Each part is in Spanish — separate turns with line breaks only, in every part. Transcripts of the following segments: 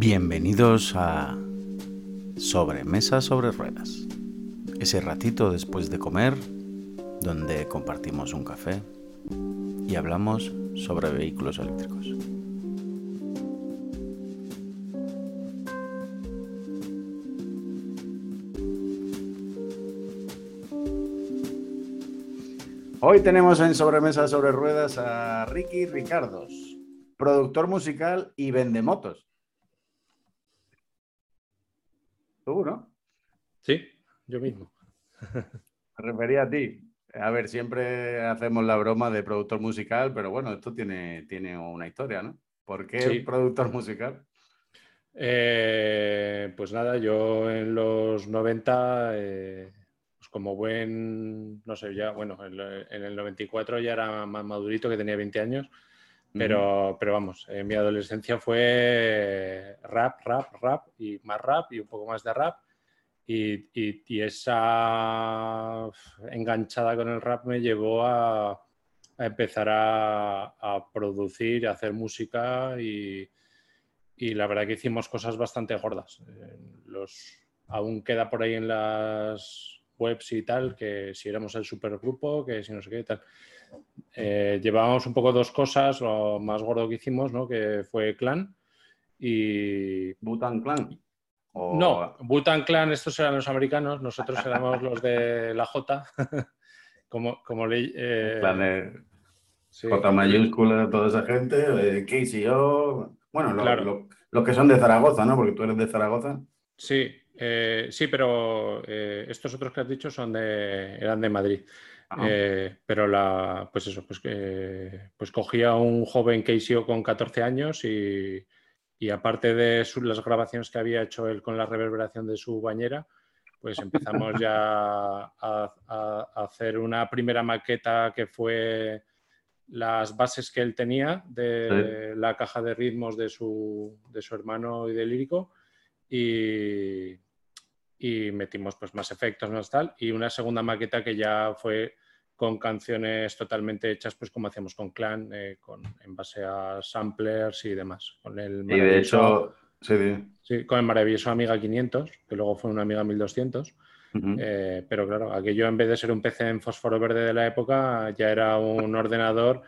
Bienvenidos a Sobremesa sobre Ruedas. Ese ratito después de comer, donde compartimos un café y hablamos sobre vehículos eléctricos. Hoy tenemos en Sobremesa sobre Ruedas a Ricky Ricardos, productor musical y vendemotos. Tú, ¿no?
Sí, yo mismo.
Me refería a ti. A ver, siempre hacemos la broma de productor musical, pero bueno, esto tiene, tiene una historia, ¿no? ¿Por qué productor musical?
Eh, pues nada, yo en los 90, eh, pues como buen, no sé, ya, bueno, en, el 94 ya era más madurito, que tenía 20 años, pero, pero vamos, en mi adolescencia fue rap, rap, rap y más rap y un poco más de rap. Y, y, esa enganchada con el rap me llevó a, a empezar a, a, producir, a hacer música y, y, la verdad que hicimos cosas bastante gordas. Eh, los, aún queda por ahí en las webs y tal, que si éramos el supergrupo, que si no sé qué y tal. Eh, llevábamos un poco dos cosas, lo más gordo que hicimos, ¿no? que fue Clan y...
Butan Clan.
No, Butan Clan, estos eran los americanos, nosotros éramos los de la J, como, como ley...
Eh... J mayúscula, toda esa gente, KCO, bueno, los que son de Zaragoza, ¿no? Porque tú eres de Zaragoza.
Sí, eh, sí, pero eh, estos otros que has dicho son de, eran de Madrid. Eh, pero la, pues eso, pues, pues cogía un joven KCO con 14 años y, aparte de las grabaciones que había hecho él con la reverberación de su bañera, pues empezamos ya a, hacer una primera maqueta que fue las bases que él tenía de la caja de ritmos de su, de su hermano y de lírico y, y metimos pues más efectos, más tal, y una segunda maqueta que ya fue con canciones totalmente hechas pues como hacíamos con Clan, eh, con, en base a samplers y demás. Con el
y de hecho,
sí, con el maravilloso Amiga 500, que luego fue una Amiga 1200. Eh, pero claro, aquello en vez de ser un PC en fósforo verde de la época, ya era un ordenador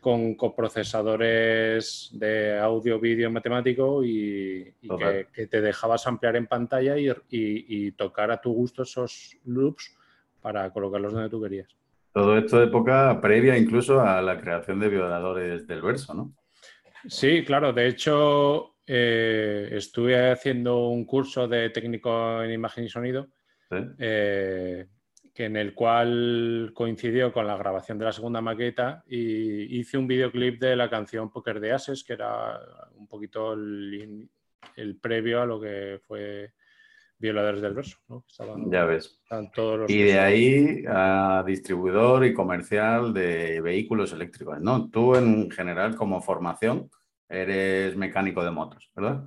con coprocesadores de audio, vídeo, matemático y, que, te dejabas ampliar en pantalla y, tocar a tu gusto esos loops para colocarlos donde tú querías.
Todo esto de época previa incluso a la creación de violadores del verso, ¿no?
Sí, claro. De hecho, eh, estuve haciendo un curso de técnico en imagen y sonido. Eh, que en el cual coincidió con la grabación de la segunda maqueta y hice un videoclip de la canción Poker de Ases, que era un poquito el, previo a lo que fue Violadores del Verso.
ya ves. y de ahí a distribuidor y comercial de vehículos eléctricos, ¿no? Tú en general como formación eres mecánico de motos, ¿verdad?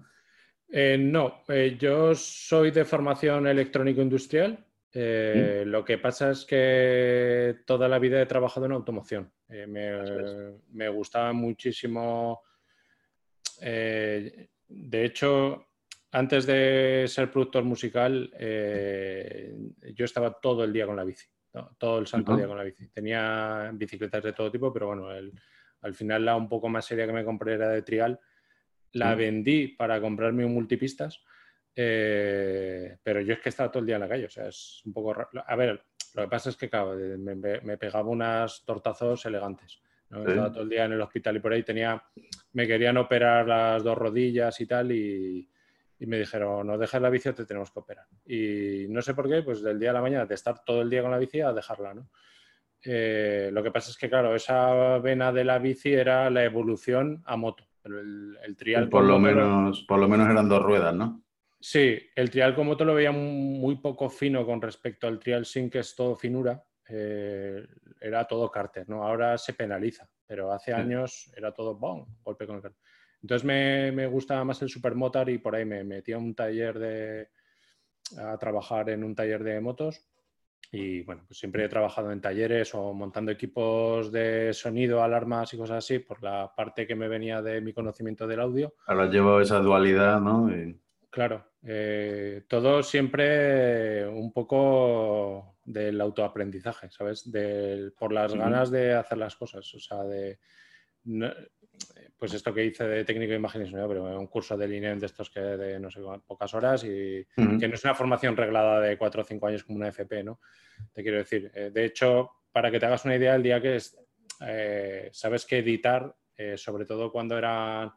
Eh, no, eh, yo soy de formación electrónico-industrial eh, lo que pasa es que toda la vida he trabajado en automoción. Eh, me, gustaba muchísimo. De hecho, antes de ser productor musical, yo estaba todo el día con la bici, todo el santo día con la bici. Tenía bicicletas de todo tipo, pero bueno, al final la un poco más seria que me compré era de trial. La vendí para comprarme un multipistas eh, pero yo es que estaba todo el día en la calle, o sea, es un poco raro. A ver, lo que pasa es que, me, pegaba unas tortazos elegantes. Estaba todo el día en el hospital y por ahí tenía, me querían operar las dos rodillas y tal y, me dijeron, no dejes la bici o te tenemos que operar. Y no sé por qué, pues del día a la mañana, de estar todo el día con la bici a dejarla, ¿no? Eh, lo que pasa es que, claro, esa vena de la bici era la evolución a moto. Pero el, el trial...
Por lo, menos, por lo menos eran dos ruedas, ¿no?
Sí, el trial como te lo veía muy poco fino con respecto al trial sin que es todo finura. Eh, era todo cárter, ¿no? Ahora se penaliza, pero hace años era todo ¡bom! golpe con el cárter. Entonces me, me gustaba más el supermotor y por ahí me metí a un taller de a trabajar en un taller de motos y bueno, pues siempre he trabajado en talleres o montando equipos de sonido, alarmas y cosas así, por la parte que me venía de mi conocimiento del audio.
Ahora llevo esa dualidad, ¿no?
Claro, eh, todo siempre un poco del autoaprendizaje, ¿sabes? por las ganas de hacer las cosas, o sea, de... pues esto que hice de técnico de imagen y sonido, pero un curso de INEM de estos que de no sé pocas horas y que no es una formación reglada de cuatro o cinco años como una FP, ¿no? Te quiero decir. Eh, de hecho, para que te hagas una idea, el día que es, eh, sabes que editar, sobre todo cuando eran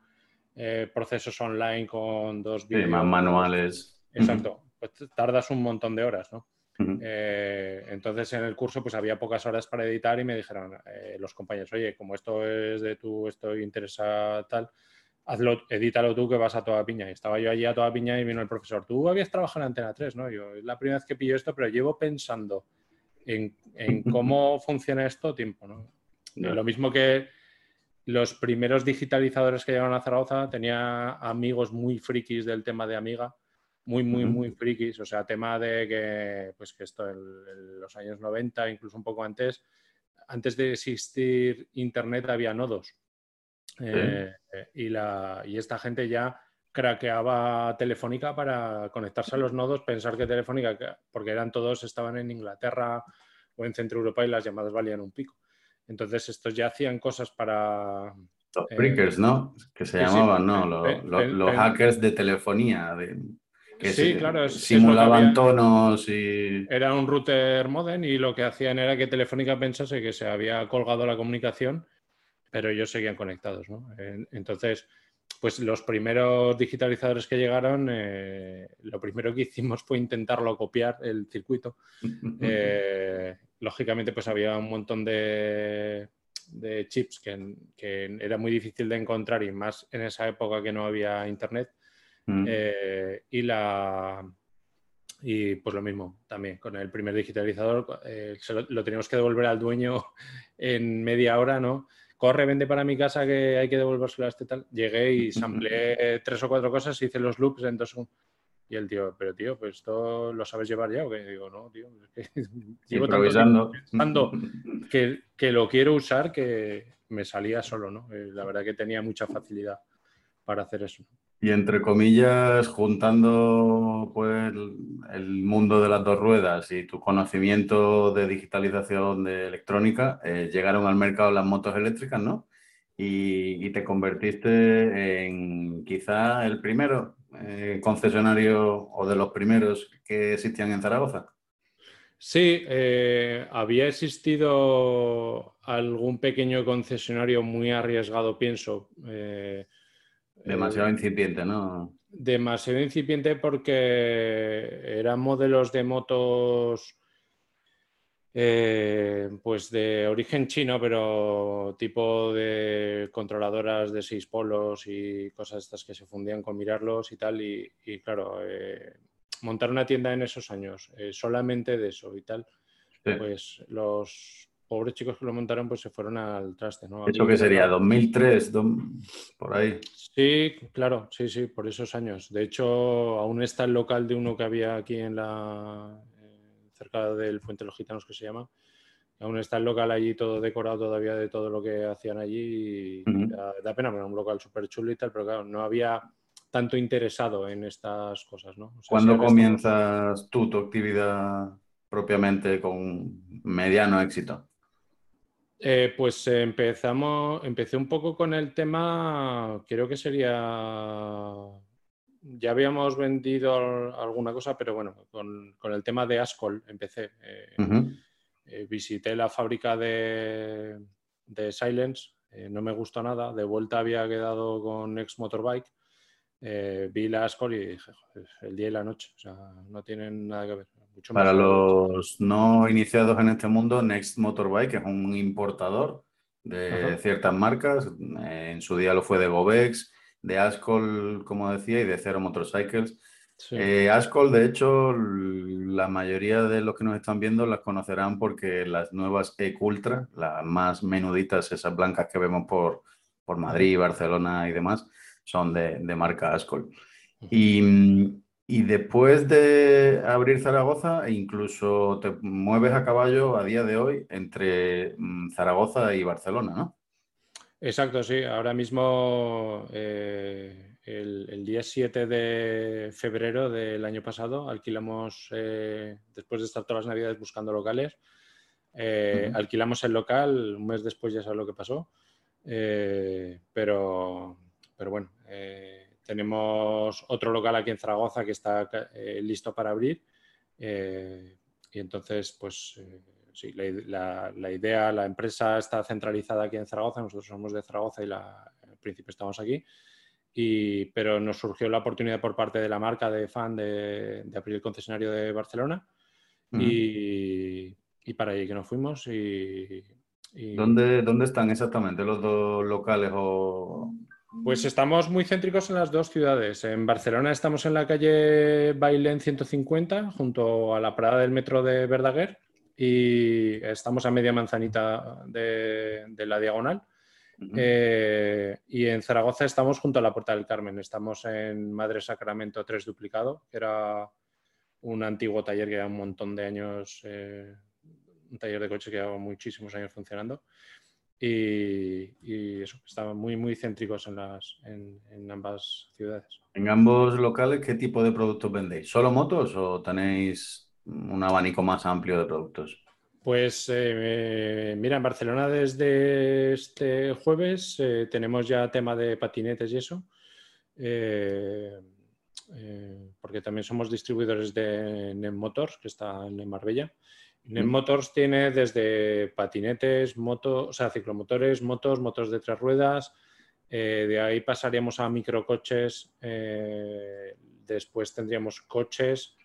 eh, procesos online con dos
vídeos. más manuales.
Exacto, pues tardas un montón de horas, ¿no? Eh, entonces en el curso pues había pocas horas para editar y me dijeron eh, los compañeros, oye, como esto es de tú, esto interesa tal, hazlo, edítalo tú que vas a toda piña. Y estaba yo allí a toda piña y vino el profesor, tú habías trabajado en Antena 3, ¿no? Yo, es la primera vez que pillo esto, pero llevo pensando en, cómo funciona esto tiempo, ¿no? Lo mismo que los primeros digitalizadores que llegaron a Zaragoza tenía amigos muy frikis del tema de Amiga, muy, muy, muy frikis, o sea, tema de que, pues que esto en, los años 90, incluso un poco antes, antes de existir Internet había nodos. Eh, y, la, y esta gente ya craqueaba Telefónica para conectarse a los nodos, pensar que Telefónica, porque eran todos, estaban en Inglaterra o en Centro Europa y las llamadas valían un pico. Entonces, estos ya hacían cosas para...
Los breakers, eh, ¿no? Que se llamaban, ¿no? Los, hackers de telefonía.
Que sí, claro.
simulaban tonos y...
Era un router modem y lo que hacían era que Telefónica pensase que se había colgado la comunicación, pero ellos seguían conectados, ¿no? Entonces, pues los primeros digitalizadores que llegaron, eh, lo primero que hicimos fue intentarlo copiar el circuito. Eh, lógicamente, pues había un montón de, chips que, era muy difícil de encontrar y más en esa época que no había internet. Mm. Eh, y la y pues lo mismo también con el primer digitalizador lo, lo, teníamos que devolver al dueño en media hora, ¿no? corre, vende para mi casa que hay que devolvérselo a este tal. Llegué y sampleé tres o cuatro cosas, hice los loops en dos Y el tío, pero tío, pues esto lo sabes llevar ya o qué? Digo, no, tío, es que
llevo improvisando.
pensando que, que, lo quiero usar que me salía solo, ¿no? Eh, la verdad que tenía mucha facilidad para hacer eso.
Y entre comillas, juntando pues el mundo de las dos ruedas y tu conocimiento de digitalización de electrónica, eh, llegaron al mercado las motos eléctricas, ¿no? Y, te convertiste en quizá el primero eh, concesionario o de los primeros que existían en Zaragoza.
Sí, eh, había existido algún pequeño concesionario muy arriesgado, pienso.
Demasiado eh, incipiente, ¿no?
Demasiado incipiente porque eran modelos de motos eh, pues de origen chino, pero tipo de controladoras de seis polos y cosas estas que se fundían con mirarlos y tal. Y, claro, eh, montar una tienda en esos años, solamente de eso y tal, pues los pobres chicos que lo montaron pues se fueron al traste, ¿no?
¿Eso qué sería? ¿2003? Por ahí.
Sí, claro, sí, sí, por esos años. De hecho, aún está el local de uno que había aquí en la... Eh, cerca del Fuente de los Gitanos que se llama. Aún está el local allí todo decorado todavía de todo lo que hacían allí y da, pena, era un local súper chulo y tal, pero claro, no había tanto interesado en estas cosas, ¿no?
¿Cuándo comienzas tú tu actividad propiamente con mediano éxito?
Eh, pues empezamos, empecé un poco con el tema, creo que sería, ya habíamos vendido alguna cosa, pero bueno, con, el tema de Ascol empecé. Eh, eh, visité la fábrica de, de Silence, no me gustó nada, de vuelta había quedado con Ex Motorbike, vi la Ascol y dije, el día y la noche, o sea, no tienen nada que ver.
Para los no iniciados en este mundo, Next Motorbike es un importador de ciertas marcas. En su día lo fue de Govex, de Ascol, como decía, y de Zero Motorcycles. Eh, Ascol, de hecho, la mayoría de los que nos están viendo las conocerán porque las nuevas E-Ultra, las más menuditas, esas blancas que vemos por, por Madrid, Barcelona y demás, son de, de marca Ascol. Y Y después de abrir Zaragoza, incluso te mueves a caballo a día de hoy entre mm, Zaragoza y Barcelona, ¿no?
Exacto, sí. Ahora mismo, eh, el, día 7 de febrero del año pasado, alquilamos, eh, después de estar todas las navidades buscando locales, eh, alquilamos el local, un mes después ya sabes lo que pasó, pero, pero bueno, tenemos otro local aquí en Zaragoza que está listo para abrir y entonces, pues sí, la, idea, la empresa está centralizada aquí en Zaragoza, nosotros somos de Zaragoza y la, al principio estamos aquí, y, pero nos surgió la oportunidad por parte de la marca de fan de, abrir el concesionario de Barcelona y, para ahí que nos fuimos y...
¿Dónde, ¿Dónde están exactamente los dos locales o
pues estamos muy céntricos en las dos ciudades. En Barcelona estamos en la calle Bailén 150, junto a la parada del metro de Verdaguer y estamos a media manzanita de, la diagonal. Eh, y en Zaragoza estamos junto a la Puerta del Carmen. Estamos en Madre Sacramento 3 duplicado, que era un antiguo taller que lleva un montón de años, eh, un taller de coche que lleva muchísimos años funcionando. Y, eso, estaban muy, muy céntricos en, las, en, ambas ciudades.
En ambos locales, ¿qué tipo de productos vendéis? ¿Solo motos o tenéis un abanico más amplio de productos?
Pues eh, mira, en Barcelona desde este jueves eh, tenemos ya tema de patinetes y eso, eh, porque también somos distribuidores de NEM Motors, que está en Marbella. NEM Motors tiene desde patinetes, motos, o sea, ciclomotores, motos, motos de tres ruedas, de ahí pasaríamos a microcoches, después tendríamos coches,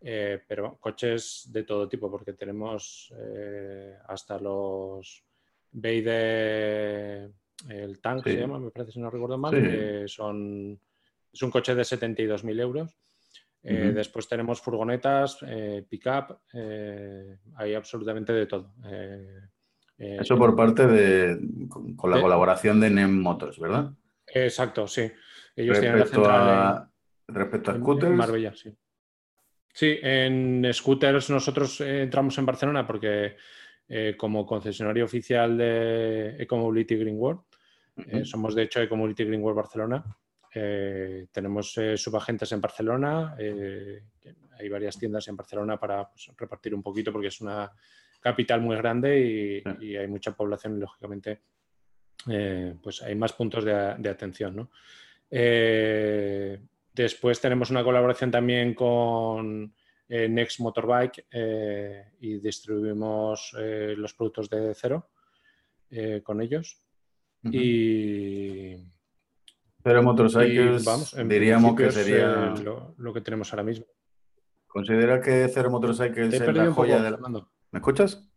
eh, pero coches de todo tipo, porque tenemos eh, hasta los Beide, el Tank se llama, me parece si no recuerdo mal, que son, es un coche de 72.000 euros. Eh, después tenemos furgonetas, pick-up, hay absolutamente de todo.
Eso por parte de, con, la colaboración de NEM Motors, ¿verdad?
Exacto, sí.
Ellos respecto tienen a, respecto a scooters.
Marbella, sí. Sí, en scooters nosotros eh, entramos en Barcelona porque eh, como concesionario oficial de Ecomobility Green World, eh, somos de hecho Ecomobility Green World Barcelona, tenemos subagentes en Barcelona, hay varias tiendas en Barcelona para pues, repartir un poquito porque es una capital muy grande y, hay mucha población y lógicamente pues hay más puntos de, de atención. ¿no? Después tenemos una colaboración también con eh, Next Motorbike eh, y distribuimos eh, los productos de cero con ellos. Y.
Cero Motorcycles, vamos, diríamos que sería.
Lo, que tenemos ahora mismo.
¿Considera que Cero Motorcycles es la joya del. ¿Me escuchas?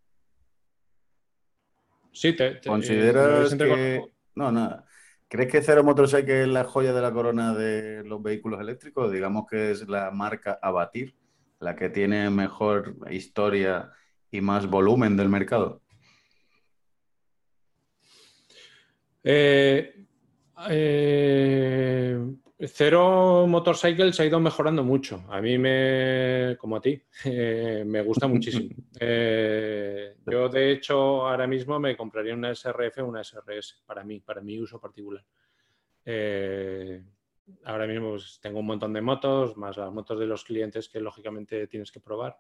Sí, te.
¿Consideras que.? No, nada. ¿Crees que Cero Motorcycle es la joya de la corona de los vehículos eléctricos? Digamos que es la marca a batir, la que tiene mejor historia y más volumen del mercado.
Eh, eh, Cero Motorcycle se ha ido mejorando mucho. A mí me, como a ti, eh, me gusta muchísimo. Eh, yo, de hecho, ahora mismo me compraría una SRF o una SRS para mí, para mi uso particular. Eh, ahora mismo pues, tengo un montón de motos, más las motos de los clientes que lógicamente tienes que probar.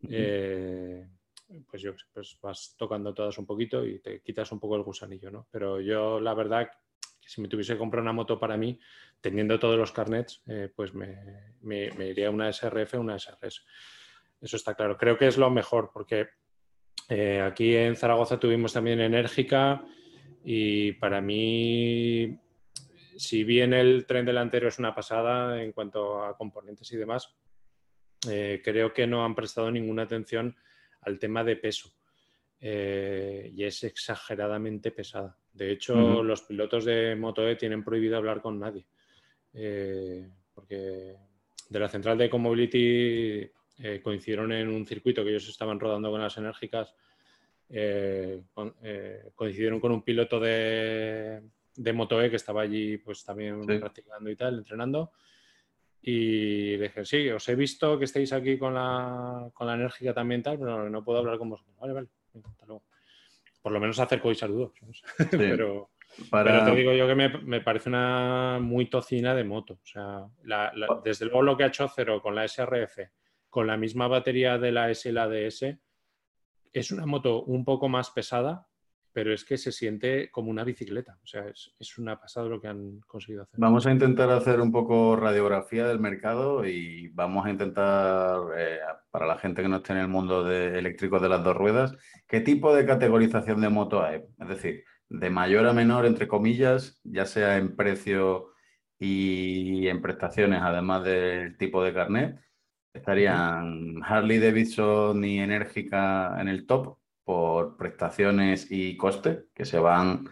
pues yo pues vas tocando todas un poquito y te quitas un poco el gusanillo, ¿no? Pero yo, la verdad, si me tuviese que comprar una moto para mí, teniendo todos los carnets, eh, pues me, iría una SRF una SRS. Eso está claro. Creo que es lo mejor porque eh, aquí en Zaragoza tuvimos también Enérgica y para mí, si bien el tren delantero es una pasada en cuanto a componentes y demás, eh, creo que no han prestado ninguna atención al tema de peso. Y es exageradamente pesada. De hecho, los pilotos de Moto E tienen prohibido hablar con nadie. Eh, porque de la central de Ecomobility eh, coincidieron en un circuito que ellos estaban rodando con las enérgicas. Eh, coincidieron con un piloto de, de Moto E que estaba allí pues también practicando y tal, entrenando. Y le dije, sí, os he visto que estáis aquí con la, con la enérgica también tal, pero no, puedo hablar con vosotros. Vale, vale, hasta luego. Por lo menos acerco y saludo. pero, pero te digo yo que me, parece una muy tocina de moto. O sea, desde luego lo que ha hecho Cero con la SRF, con la misma batería de la SLADS, es una moto un poco más pesada, pero es que se siente como una bicicleta. O sea, es, una pasada lo que han conseguido hacer.
Vamos a intentar hacer un poco radiografía del mercado y vamos a intentar, eh, para la gente que no esté en el mundo de eléctricos de las dos ruedas, ¿qué tipo de categorización de moto hay? Es decir, de mayor a menor, entre comillas, ya sea en precio y en prestaciones, además del tipo de carnet. Estarían Harley Davidson y Enérgica en el top, por prestaciones y coste, que se van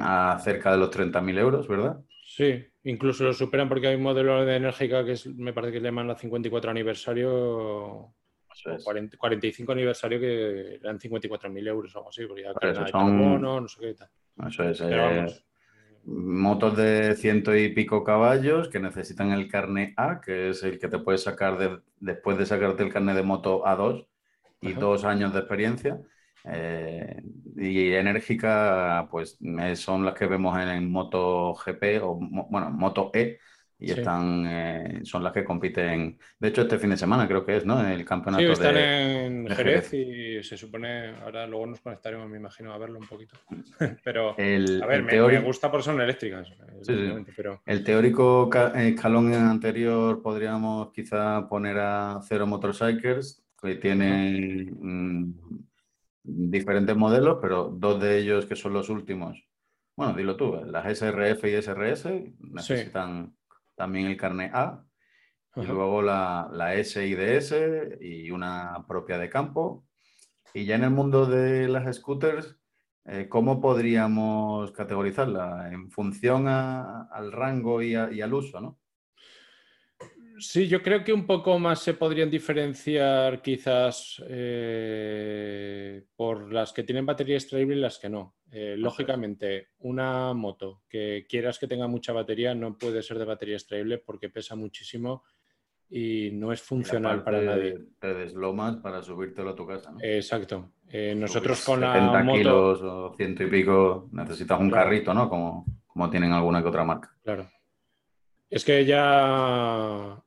a cerca de los 30.000 euros, ¿verdad?
Sí, incluso lo superan porque hay un modelo de enérgica que me parece que le llaman a 54 aniversario, 45 aniversario que eran 54.000 euros o algo así, porque ya son... no sé qué tal.
Eso es. Eh, motos de ciento y pico caballos que necesitan el carnet A, que es el que te puedes sacar después de sacarte el carnet de moto A2 y dos años de experiencia. Eh, y enérgica, pues son las que vemos en, Moto GP o bueno, Moto E y están, eh, son las que compiten. De hecho, este fin de semana creo que es, ¿no? El campeonato.
Sí, están en Jerez, y se supone, ahora luego nos conectaremos, me imagino, a verlo un poquito. pero, a ver, me, gusta por son eléctricas. Pero...
El teórico escalón anterior podríamos quizá poner a Cero Motorcycles, que tiene diferentes modelos, pero dos de ellos que son los últimos, bueno, dilo tú, las SRF y SRS necesitan también el carnet A, y luego la, la S y DS y una propia de campo. Y ya en el mundo de las scooters, eh, ¿cómo podríamos categorizarla? En función al rango y, y al uso, ¿no?
Sí, yo creo que un poco más se podrían diferenciar quizás eh, por las que tienen batería extraíble y las que no. Eh, lógicamente, una moto que quieras que tenga mucha batería no puede ser de batería extraíble porque pesa muchísimo y no es funcional para nadie.
Te deslomas para subírtelo a tu casa.
Exacto. Eh, nosotros con la moto...
kilos o ciento y pico necesitas un carrito, ¿no? Como, como tienen alguna que otra marca.
Claro. Es que ya,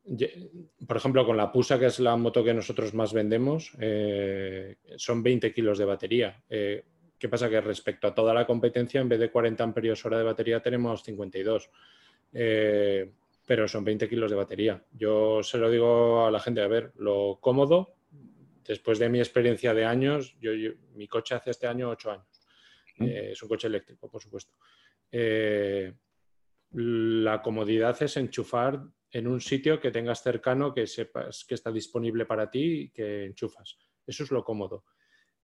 por ejemplo, con la Pusa, que es la moto que nosotros más vendemos, eh, son 20 kilos de batería. Eh, ¿Qué pasa? Que respecto a toda la competencia, en vez de 40 amperios hora de batería, tenemos 52. Eh, pero son 20 kilos de batería. Yo se lo digo a la gente, a ver, lo cómodo, después de mi experiencia de años, yo, mi coche hace este año 8 años. es un coche eléctrico, por supuesto la comodidad es enchufar en un sitio que tengas cercano, que sepas que está disponible para ti y que enchufas. Eso es lo cómodo.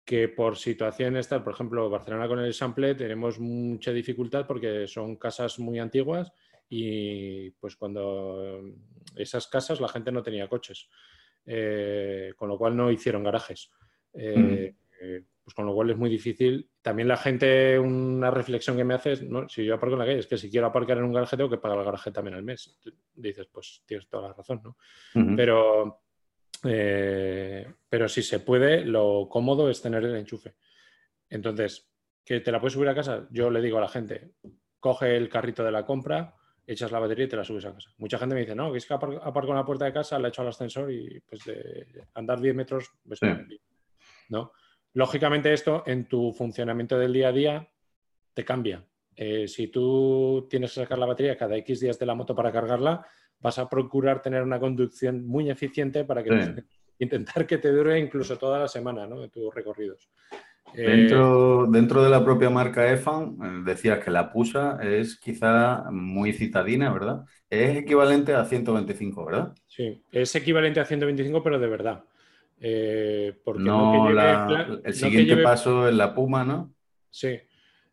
Que por situaciones, por ejemplo, Barcelona con el sample tenemos mucha dificultad porque son casas muy antiguas y pues cuando esas casas la gente no tenía coches, eh, con lo cual no hicieron garajes. Eh, pues con lo cual es muy difícil. También la gente, una reflexión que me hace es, ¿no? si yo aparco en la calle, es que si quiero aparcar en un garaje tengo que pagar el garaje también al mes. Dices, pues tienes toda la razón, ¿no? Pero, eh, pero si se puede, lo cómodo es tener el enchufe. Entonces, ¿que te la puedes subir a casa? Yo le digo a la gente, coge el carrito de la compra, echas la batería y te la subes a casa. Mucha gente me dice, no, que es que aparco en la puerta de casa, la echo al ascensor y pues de andar 10 metros, pues, ¿no? Lógicamente esto en tu funcionamiento del día a día te cambia. Eh, si tú tienes que sacar la batería cada X días de la moto para cargarla, vas a procurar tener una conducción muy eficiente para que intentar que te dure incluso toda la semana ¿no? de tus recorridos.
Eh, dentro, dentro de la propia marca EFAN, eh, decías que la PUSA es quizá muy citadina, ¿verdad? Es equivalente a 125, ¿verdad?
Sí, es equivalente a 125, pero de verdad. Eh, porque
no, el siguiente paso es la Puma, ¿no?
Sí.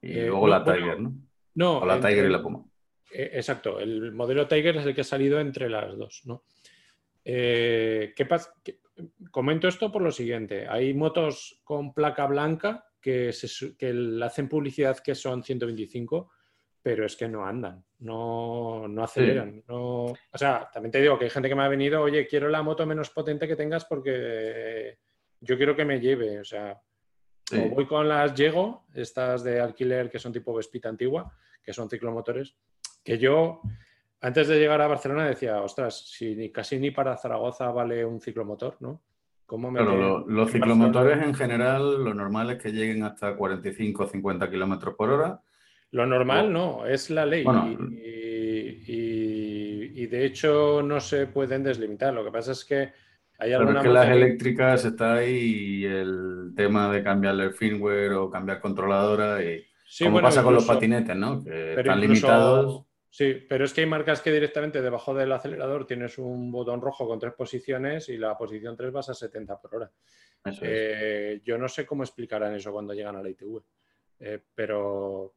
Y eh, luego la Tiger, ¿no? No. O la Tiger y la Puma.
Eh, exacto, el modelo Tiger es el que ha salido entre las dos, ¿no? ¿qué pasa? Comento esto por lo siguiente. Hay motos con placa blanca que, se, que hacen publicidad que son 125, pero es que no andan, no, aceleran. No... O sea, también te digo que hay gente que me ha venido, oye, quiero la moto menos potente que tengas porque yo quiero que me lleve. O sea, o voy con las Llego, estas de alquiler que son tipo Vespita antigua, que son ciclomotores, que yo antes de llegar a Barcelona decía, ostras, si casi ni para Zaragoza vale un ciclomotor, ¿no?
¿Cómo me los ciclomotores en general, lo normal es que lleguen hasta 45 o 50 kilómetros por hora.
Lo normal no, es la ley. y, de hecho no se pueden deslimitar. Lo que pasa es que hay algunas.
que las eléctricas está ahí el tema de cambiarle el firmware o cambiar controladora y como pasa con los patinetes, ¿no? Que están limitados.
Sí, pero es que hay marcas que directamente debajo del acelerador tienes un botón rojo con tres posiciones y la posición 3 vas a 70 por hora. Eh, yo no sé cómo explicarán eso cuando llegan a la ITV, eh, pero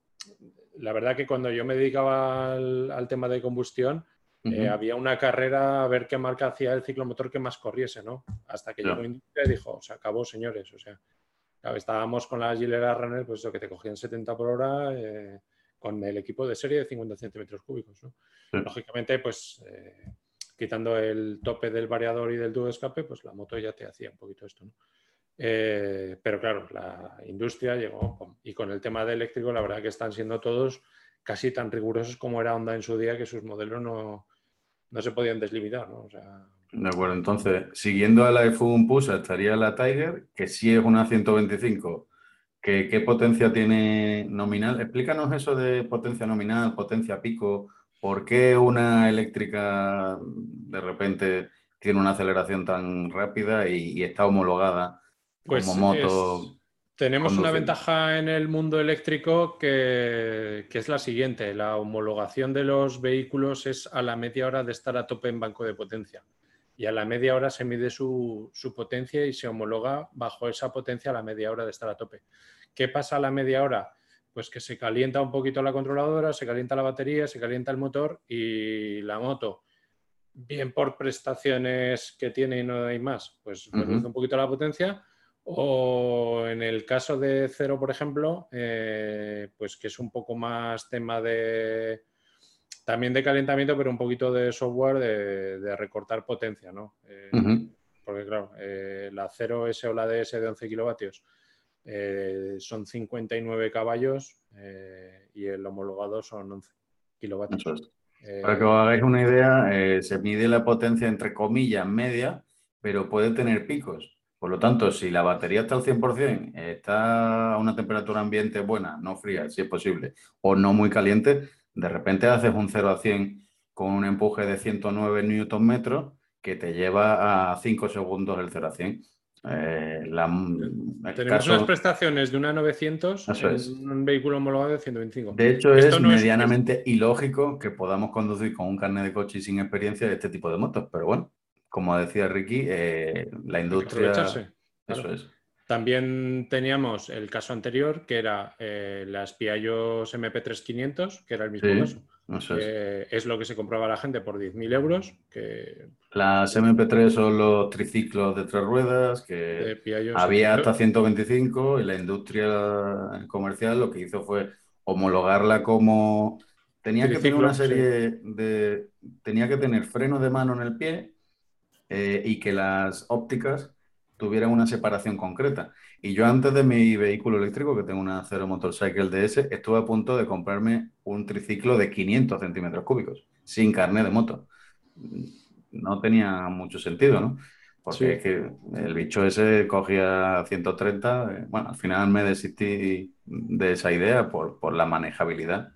la verdad que cuando yo me dedicaba al, tema de combustión, eh, había una carrera a ver qué marca hacía el ciclomotor que más corriese, ¿no? Hasta que llegó Industria y dijo, se acabó, señores. O sea, estábamos con la Gilera Runner, pues eso que te cogían 70 por hora con el equipo de serie de 50 centímetros cúbicos. Lógicamente, pues eh, quitando el tope del variador y del dúo escape, pues la moto ya te hacía un poquito esto. Eh, pero claro, la industria llegó y con el tema de eléctrico, la verdad que están siendo todos casi tan rigurosos como era Honda en su día, que sus modelos no, se podían deslimitar.
De acuerdo, entonces, siguiendo a la F1 Pusa, estaría la Tiger, que sí es una 125 ¿Qué, potencia tiene nominal? Explícanos eso de potencia nominal, potencia pico. ¿Por qué una eléctrica de repente tiene una aceleración tan rápida y, está homologada como pues moto?
tenemos una ventaja en el mundo eléctrico que, es la siguiente. La homologación de los vehículos es a la media hora de estar a tope en banco de potencia. Y a la media hora se mide su, su potencia y se homologa bajo esa potencia a la media hora de estar a tope. ¿Qué pasa a la media hora? Pues que se calienta un poquito la controladora, se calienta la batería, se calienta el motor y la moto, bien por prestaciones que tiene y no hay más, pues reduce un poquito la potencia. O en el caso de cero, por ejemplo, eh, pues que es un poco más tema de también de calentamiento, pero un poquito de software de, recortar potencia, ¿no? Eh, porque claro, eh, la 0S o la DS de 11 kilovatios eh, son 59 caballos y el homologado son 11 kilovatios.
Para que os hagáis una idea, se mide la potencia entre comillas media, pero puede tener picos. Por lo tanto, si la batería está al 100%, está a una temperatura ambiente buena, no fría, si es posible, o no muy caliente, de repente haces un 0 a 100 con un empuje de 109 Nm que te lleva a 5 segundos el 0 a 100.
Eh, Tenemos unas prestaciones de una 900 en un vehículo homologado de 125.
De hecho, es medianamente ilógico que podamos conducir con un carnet de coche y sin experiencia este tipo de motos. Pero bueno, como decía Ricky, eh, la industria...
Eso es. También teníamos el caso anterior, que era eh, las Piaggio MP3500, que era el mismo caso es. lo que se compraba la gente por 10.000 euros. Que...
Las MP3 son los triciclos de tres ruedas, que había hasta 125 y la industria comercial lo que hizo fue homologarla como... Tenía que tener una serie de... Tenía que tener freno de mano en el pie eh, y que las ópticas tuvieran una separación concreta. Y yo antes de mi vehículo eléctrico, que tengo una Zero Motorcycle DS, estuve a punto de comprarme un triciclo de 500 centímetros cúbicos, sin carnet de moto. No tenía mucho sentido, ¿no? Porque es que el bicho ese cogía 130. Eh, bueno, al final me desistí de esa idea por, por la manejabilidad.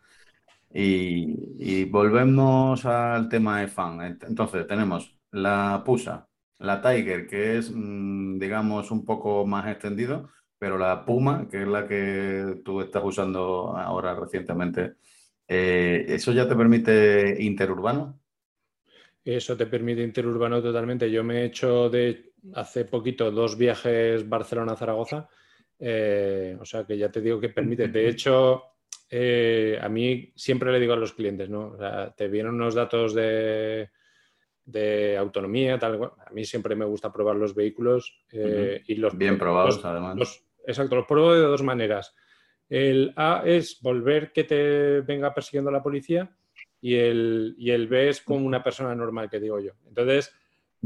Y, y, volvemos al tema de fan. Entonces, tenemos la PUSA, la Tiger, que es, mm, digamos, un poco más extendido, pero la Puma, que es la que tú estás usando ahora recientemente, eh, ¿eso ya te permite interurbano?
Eso te permite interurbano totalmente. Yo me he hecho de hace poquito dos viajes Barcelona-Zaragoza, eh, o sea que ya te digo que permite. De hecho, eh, a mí siempre le digo a los clientes, ¿no? te vienen unos datos de, de autonomía, tal. a mí siempre me gusta probar los vehículos eh, y los
bien probados, además.
exacto, los pruebo de dos maneras. El A es volver que te venga persiguiendo la policía y el, y el B es como una persona normal, que digo yo. Entonces,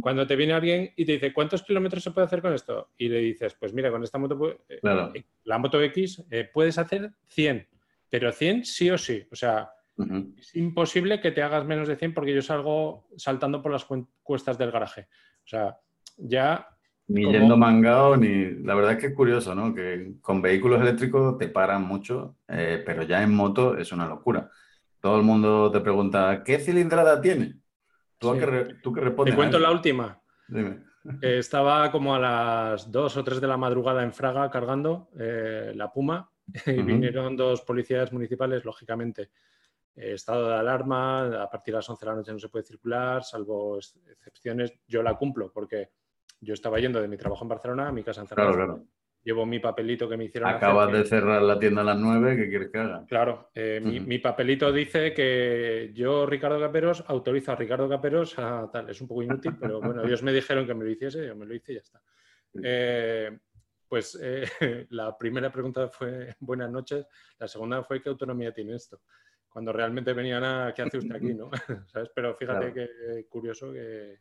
cuando te viene alguien y te dice, ¿cuántos kilómetros se puede hacer con esto? Y le dices, pues mira, con esta moto, eh, la moto X, eh, puedes hacer 100, pero 100 sí o sí. O sea, es imposible que te hagas menos de 100 porque yo salgo saltando por las cuestas del garaje. O sea, ya...
Ni yendo mangado, ni... La verdad es que es curioso, ¿no? Que con vehículos eléctricos te paran mucho, eh, pero ya en moto es una locura. Todo el mundo te pregunta, ¿qué cilindrada tiene? ¿Tú, qué, respondes?
Te cuento la última. estaba como a las 2 o 3 de la madrugada en Fraga cargando eh, la Puma y vinieron dos policías municipales, lógicamente. Eh, estado de alarma, a partir de las 11 de la noche no se puede circular, salvo excepciones. Yo la cumplo porque yo estaba yendo de mi trabajo en Barcelona a mi casa en Zaragoza llevo mi papelito que me hicieron.
Acabas de cerrar la tienda a las 9, ¿qué quieres que haga?
Claro, eh, mi, papelito dice que yo, Ricardo Caperos, autorizo a Ricardo Caperos a tal. Es un poco inútil, pero bueno, ellos me dijeron que me lo hiciese, yo me lo hice y ya está. Eh, pues eh, la primera pregunta fue buenas noches, la segunda fue qué autonomía tiene esto. Cuando realmente venían a qué hace usted aquí, ¿no? ¿Sabes? Pero fíjate qué curioso que,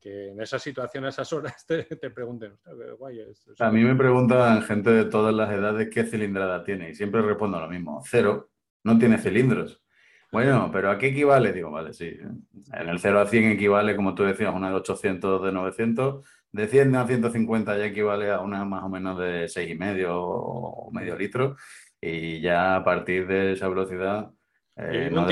que en esa situación, a esas horas, te, pregunten, guay,
A mí me preguntan gente de todas las edades qué cilindrada tiene y siempre respondo lo mismo, cero, no tiene cilindros. Bueno, pero ¿a qué equivale? Digo, vale, sí. En el 0 a 100 equivale, como tú decías, una de 800 de 900. De 100 a 150 ya equivale a una más o menos de 6,5 o medio litro. Y ya a partir de esa velocidad eh, no,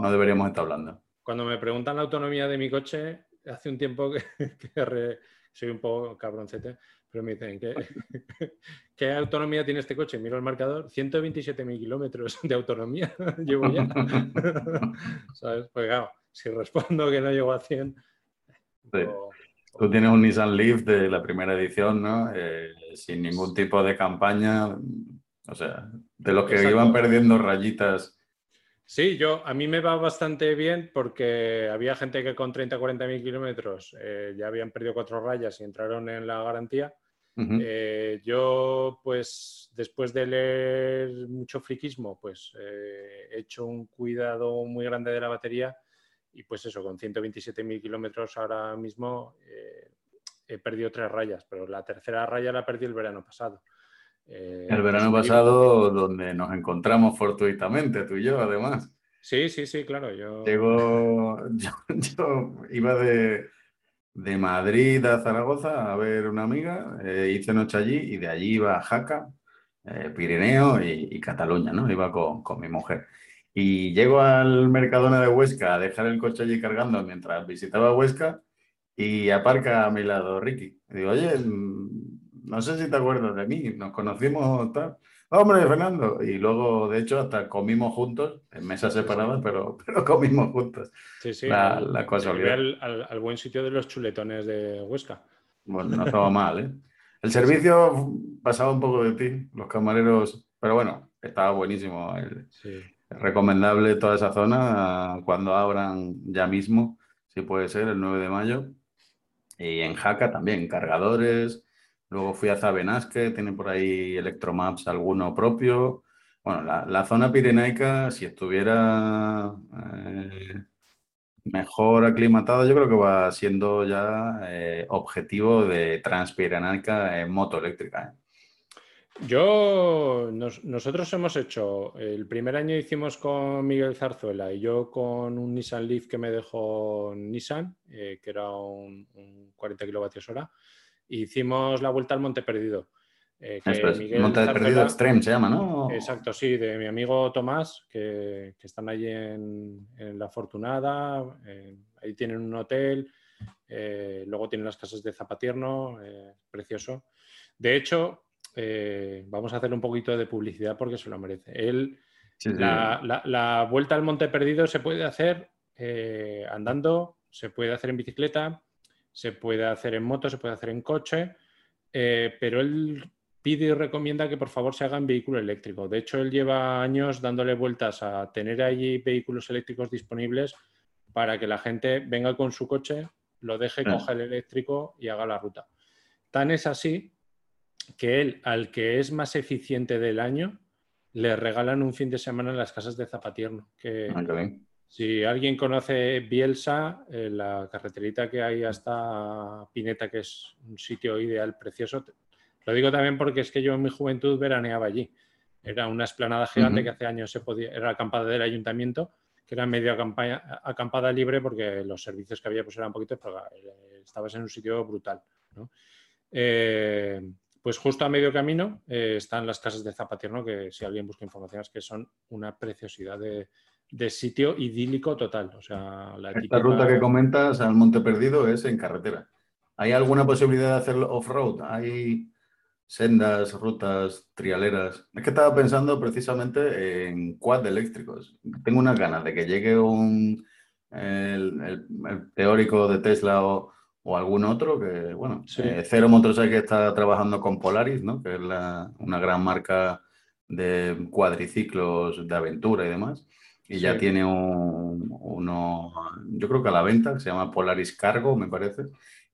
no deberíamos estar hablando.
Cuando me preguntan la autonomía de mi coche, hace un tiempo que, soy un poco cabroncete, pero me dicen, ¿qué, ¿qué autonomía tiene este coche? Miro el marcador, 127.000 kilómetros de autonomía llevo ya. ¿Sabes? Pues claro, si respondo que no llego a 100...
Tú tienes un Nissan Leaf de la primera edición, ¿no? Eh, sin ningún tipo de campaña. O sea, de los que iban perdiendo rayitas
Sí, yo a mí me va bastante bien porque había gente que con 30 40 mil kilómetros eh, ya habían perdido cuatro rayas y entraron en la garantía. Eh, yo, pues, después de leer mucho friquismo, pues eh, he hecho un cuidado muy grande de la batería y pues eso, con 127 mil kilómetros ahora mismo he perdido tres rayas, pero la tercera raya la perdí el verano pasado.
Eh, el verano pasado, donde nos encontramos fortuitamente, tú y yo, además.
Sí, sí, sí, claro. Yo,
yo, iba de, Madrid a Zaragoza a ver una amiga, eh, hice noche allí y de allí iba a Jaca, eh, Pirineo y, Cataluña, ¿no? Iba con, con, mi mujer. Y llego al Mercadona de Huesca a dejar el coche allí cargando mientras visitaba Huesca y aparca a mi lado Ricky. Y digo, oye, no sé si te acuerdas de mí, nos conocimos tal. Hombre, Fernando. Y luego, de hecho, hasta comimos juntos, en mesas separadas, pero, pero comimos juntos.
Sí, sí. La, la Al, al, buen sitio de los chuletones de Huesca.
Bueno, no estaba mal, ¿eh? El servicio pasaba un poco de ti, los camareros, pero bueno, estaba buenísimo. Recomendable toda esa zona cuando abran ya mismo, si puede ser, el 9 de mayo. Y en Jaca también, cargadores, Luego fui a Zabenasque, tiene por ahí Electromaps alguno propio. Bueno, la, zona pirenaica, si estuviera eh, mejor aclimatada, yo creo que va siendo ya eh, objetivo de Transpirenaica en moto eléctrica.
¿eh? Yo, nosotros hemos hecho, el primer año hicimos con Miguel Zarzuela y yo con un Nissan Leaf que me dejó Nissan, que era un, un 40 kilovatios hora hicimos la vuelta al Monte Perdido.
Eh, Monte Perdido Extreme se llama, ¿no?
Exacto, sí, de mi amigo Tomás, que, están allí en, La Afortunada, ahí tienen un hotel, eh, luego tienen las casas de Zapatierno, eh, precioso. De hecho, vamos a hacer un poquito de publicidad porque se lo merece. Él, la, vuelta al Monte Perdido se puede hacer andando, se puede hacer en bicicleta, se puede hacer en moto, se puede hacer en coche, eh, pero él pide y recomienda que por favor se haga en vehículo eléctrico. De hecho, él lleva años dándole vueltas a tener allí vehículos eléctricos disponibles para que la gente venga con su coche, lo deje, coja el eléctrico y haga la ruta. Tan es así que él, al que es más eficiente del año, le regalan un fin de semana en las casas de Zapatierno. Que,
Ah.
Si alguien conoce Bielsa, eh, la carreterita que hay hasta Pineta, que es un sitio ideal, precioso. Lo digo también porque es que yo en mi juventud veraneaba allí. Era una esplanada gigante que hace años se podía, era acampada del ayuntamiento, que era medio acampa- acampada libre porque los servicios que había pues eran poquitos, pero eh, estabas en un sitio brutal. ¿no? Eh, pues justo a medio camino eh, están las casas de Zapatierno, que si alguien busca información es que son una preciosidad de, de sitio idílico total. O sea, la
Esta
típica-
ruta que comentas al Monte Perdido es en carretera. ¿Hay alguna posibilidad de hacerlo off-road? ¿Hay sendas, rutas, trialeras? Es que estaba pensando precisamente en quad eléctricos. Tengo unas ganas de que llegue un el, el- el teórico de Tesla o, o algún otro que, bueno,
Sí.
eh, Zero Motorcycle está trabajando con Polaris, ¿no? Que es la- una gran marca de cuadriciclos de aventura y demás. Y ya
Sí.
tiene un- uno, yo creo que a la venta, que se llama Polaris Cargo, me parece.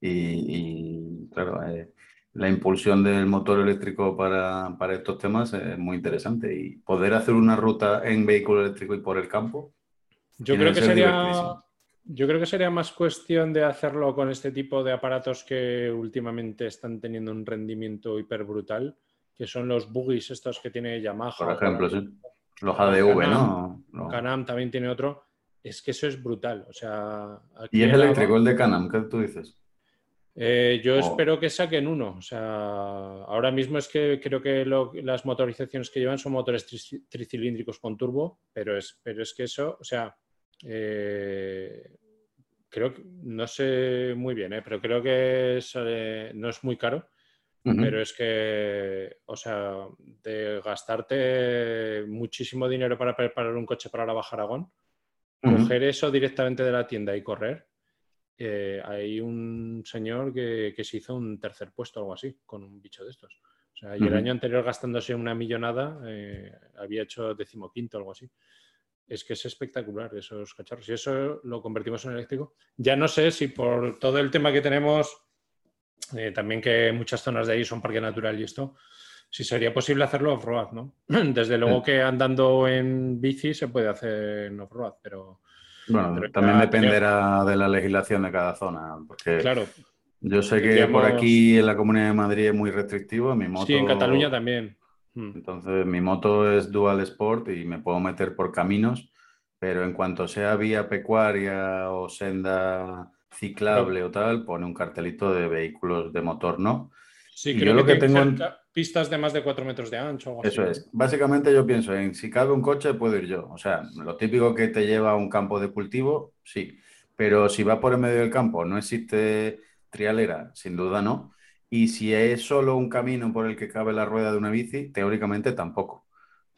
Y, y, claro, eh, la impulsión del motor eléctrico para, para estos temas es muy interesante. Y poder hacer una ruta en vehículo eléctrico y por el campo,
Yo creo
que
que
ser
sería. Yo creo que sería más cuestión de hacerlo con este tipo de aparatos que últimamente están teniendo un rendimiento hiper brutal, que son los buggies estos que tiene Yamaha.
por ejemplo, sí. Los ADV,
Can-Am.
¿no?
Canam también tiene otro. Es que eso es brutal. O sea, aquí
Y es eléctrico el de Canam, ¿qué tú dices?
Eh, yo
O-
espero que saquen uno. O sea, ahora mismo es que creo que lo- las motorizaciones que llevan son motores tri- tricilíndricos con turbo, pero es, pero es que eso, o sea, eh, creo que, no sé muy bien, eh, pero creo que es, no es muy caro, Pero es que, o sea, de gastarte muchísimo dinero para preparar un coche para la Baja Aragón,
Ujú.
coger eso directamente de la tienda y correr. eh, hay un señor que, que se hizo un tercer puesto o algo así con un bicho de estos. O sea, y el año anterior gastándose una millonada eh, había hecho decimoquinto o algo así. Es que es espectacular esos cacharros. Y eso lo convertimos en eléctrico. Ya no sé si por todo el tema que tenemos, eh, también que muchas zonas de ahí son parque natural y esto, si sería posible hacerlo off-road, ¿no? Desde luego que andando en bici se puede hacer en off-road, pero
Bueno,
Pero
también dependerá de la legislación de cada zona, porque
claro,
yo sé que
tendríamos-
por aquí en la Comunidad de Madrid es muy restrictivo, mi moto...
sí, en Cataluña también. Mm.
Entonces, mi moto es dual sport y me puedo meter por caminos, pero en cuanto sea vía pecuaria o senda ciclable o tal, pone un cartelito de vehículos de motor no.
Sí,
Y
creo
yo lo
que,
tengo en-
pistas de más de 4 metros de ancho. o
Eso
así,
es. Básicamente yo pienso en si cabe un coche, puedo ir yo. O sea, lo típico que te lleva a un campo de cultivo, sí. Pero si va por el medio del campo, no existe trialera, sin duda no. Y si es solo un camino por el que cabe la rueda de una bici, teóricamente tampoco.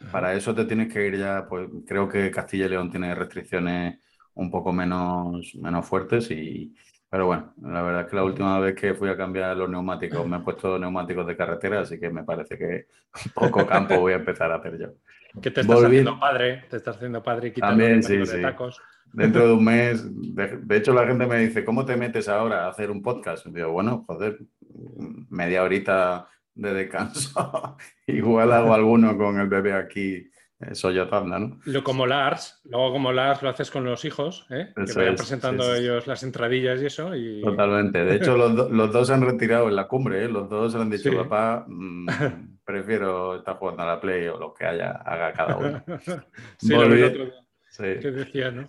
Ajá.
Para eso te tienes que ir ya, pues creo que Castilla y León tiene restricciones un poco menos, menos fuertes y, pero bueno, la verdad es que la última vez que fui a cambiar los neumáticos me he puesto neumáticos de carretera, así que me parece que poco campo voy a empezar a hacer yo.
Que te estás
Volví-
haciendo padre, te estás haciendo padre y quitando
También, sí,
de
sí.
tacos.
Dentro de un mes, de, de hecho la gente me dice, ¿cómo te metes ahora a hacer un podcast? Y digo, bueno, joder, media horita de descanso, igual hago alguno con el bebé aquí eh, sollozando, ¿no?
Lo como Lars, luego como Lars lo haces con los hijos, ¿eh? que
Eso
vayan
es,
presentando ellos las entradillas y eso. Y...
Totalmente. De hecho, los, do- los dos se han retirado en la cumbre, ¿eh? Los dos le han dicho,
Sí.
papá, mm, prefiero estar jugando a la Play o lo que haya, haga cada uno.
sí, lo otro.
Sí.
que decía, ¿no?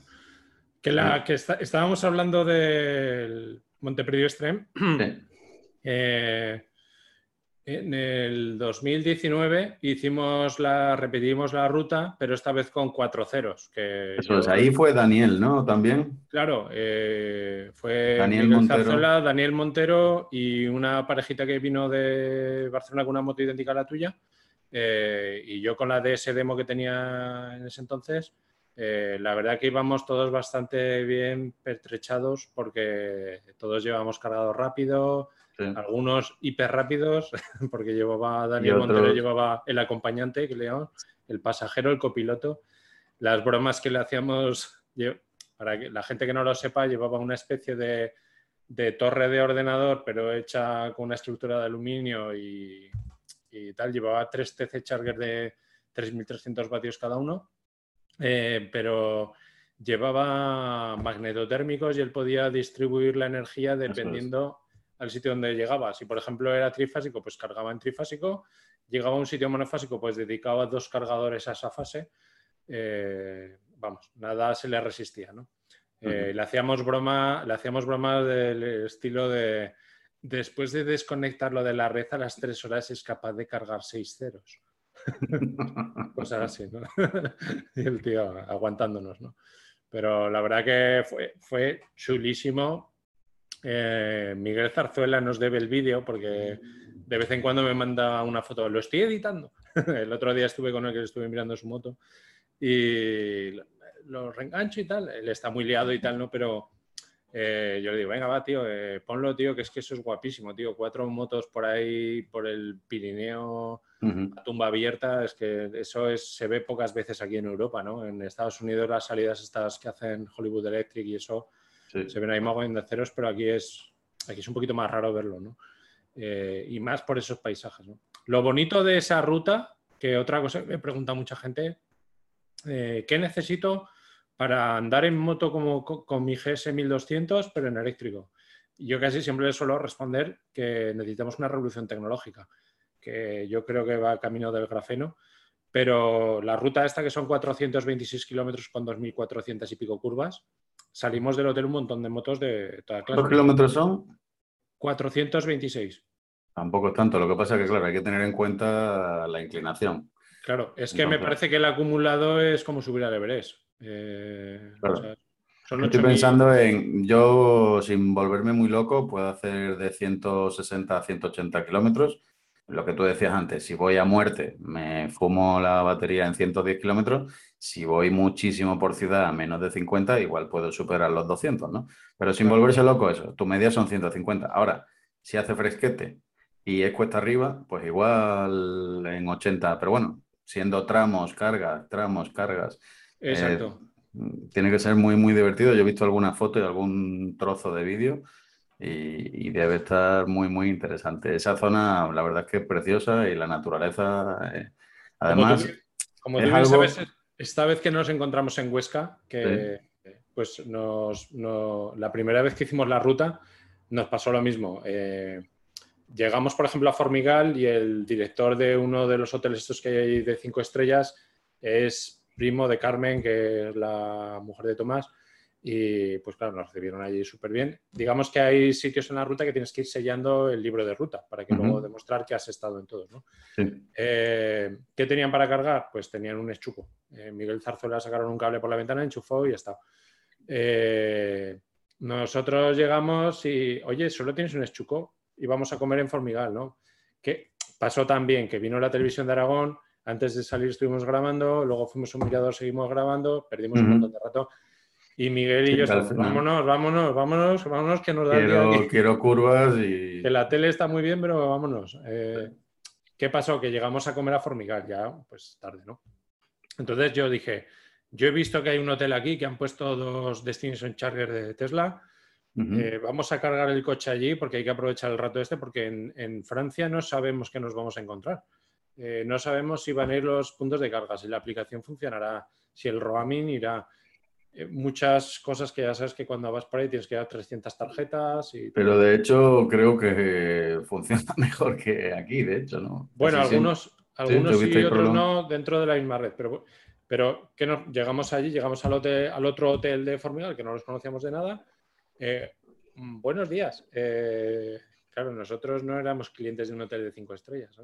Que, la, que está- estábamos hablando del Monteperdio Extreme.
Sí.
Eh, en el 2019 hicimos la, repetimos la ruta, pero esta vez con cuatro ceros. Que
Eso
yo-
es. Ahí fue Daniel, ¿no? También.
Claro, eh, fue
Daniel
Miguel
Montero.
Daniel Montero y una parejita que vino de Barcelona con una moto idéntica a la tuya. eh, y yo con la DS demo que tenía en ese entonces, eh, la verdad que íbamos todos bastante bien pertrechados porque todos llevábamos cargado rápido,
Sí.
algunos hiper rápidos, porque llevaba Daniel
otros-
Montero, llevaba el acompañante, que le llamamos, el pasajero, el copiloto. Las bromas que le hacíamos, para que la gente que no lo sepa, llevaba una especie de, de torre de ordenador, pero hecha con una estructura de aluminio y, y tal. Llevaba tres TC Charger de 3.300 vatios cada uno, eh, pero llevaba magnetotérmicos y él podía distribuir la energía dependiendo al sitio donde llegaba. Si, por ejemplo, era trifásico, pues cargaba en trifásico. Llegaba a un sitio monofásico, pues dedicaba dos cargadores a esa fase. Eh, vamos, nada se le resistía, ¿no? Eh, le hacíamos broma, le hacíamos broma del estilo de después de desconectarlo de la red a las tres horas es capaz de cargar seis ceros. Cosas así, ¿no? y el tío aguantándonos, ¿no? Pero la verdad que fue, fue chulísimo. Eh, Miguel Zarzuela nos debe el vídeo porque de vez en cuando me manda una foto. Lo estoy editando. el otro día estuve con él que estuve mirando su moto y lo reengancho y tal. Él está muy liado y tal, ¿no? Pero eh, yo le digo, venga, va, tío, eh, ponlo, tío, que es que eso es guapísimo, tío. Cuatro motos por ahí, por el Pirineo, a tumba abierta, es que eso es, se ve pocas veces aquí en Europa, ¿no? En Estados Unidos las salidas estas que hacen Hollywood Electric y eso, se ven ahí mogollón de ceros, pero aquí es, aquí es un poquito más raro verlo, ¿no? Eh, y más por esos paisajes. Lo bonito de esa ruta, que otra cosa me pregunta mucha gente, ¿qué necesito para andar en moto como con, mi GS 1200, pero en eléctrico. Yo casi siempre le suelo responder que necesitamos una revolución tecnológica, que yo creo que va camino del grafeno, pero la ruta esta que son 426 kilómetros con 2.400 y pico curvas, salimos del hotel un montón de motos de toda clase.
¿Cuántos kilómetros son?
426.
Tampoco es tanto, lo que pasa es que, claro, hay que tener en cuenta la inclinación.
Claro, es que me parece que el acumulado es como subir al Everest. Eh,
Estoy pensando en, yo sin volverme muy loco, puedo hacer de 160 a 180 kilómetros. Lo que tú decías antes, si voy a muerte, me fumo la batería en 110 kilómetros. Si voy muchísimo por ciudad a menos de 50, igual puedo superar los 200, ¿no? Pero sin volverse loco, eso, tu media son 150. Ahora, si hace fresquete y es cuesta arriba, pues igual en 80. Pero bueno, siendo tramos, cargas, tramos, cargas
Exacto.
Eh, tiene que ser muy, muy divertido. Yo he visto alguna foto y algún trozo de vídeo y, debe estar muy, muy interesante. Esa zona, la verdad es que es preciosa y la naturaleza, eh, además...
Como tú, sabes, esta vez que nos encontramos en Huesca, que pues nos, la primera vez que hicimos la ruta nos pasó lo mismo. Eh, llegamos, por ejemplo, a Formigal y el director de uno de los hoteles estos que hay de cinco estrellas es primo de Carmen, que es la mujer de Tomás, y pues claro, nos recibieron allí súper bien. Digamos que hay sitios en la ruta que tienes que ir sellando el libro de ruta para que luego demostrar que has estado en todos. ¿no? Eh, ¿Qué tenían para cargar? Pues tenían un eschupo. Eh, Miguel Zarzuela sacaron un cable por la ventana, enchufó y ya está. Eh, nosotros llegamos y, oye, solo tienes un eschuco y vamos a comer en Formigal, ¿no? Que pasó también que vino la televisión de Aragón, antes de salir estuvimos grabando, luego fuimos a un mirador, seguimos grabando, perdimos un montón de rato. Y Miguel y yo, vámonos, vámonos, vámonos, vámonos, que nos da
quiero, quiero curvas y...
Que la tele está muy bien, pero vámonos. Eh, ¿Qué pasó? Que llegamos a comer a Formigal, ya pues tarde, ¿no? Entonces yo dije, yo he visto que hay un hotel aquí que han puesto dos Destination Charger de Tesla. Eh, vamos a cargar el coche allí porque hay que aprovechar el rato este porque en, en Francia no sabemos qué nos vamos a encontrar. Eh, no sabemos si van a ir los puntos de carga, si la aplicación funcionará, si el roaming irá. Eh, muchas cosas que ya sabes que cuando vas por ahí tienes que dar 300 tarjetas. Y...
Pero de hecho creo que funciona mejor que aquí, de hecho, ¿no?
Bueno, algunos, algunos sí, y otros no dentro de la misma red, pero, pero que no, llegamos allí, llegamos al, hotel, al otro hotel de Formigal que no los conocíamos de nada. Eh, mm, buenos días. claro, nosotros no éramos clientes de un hotel de cinco estrellas.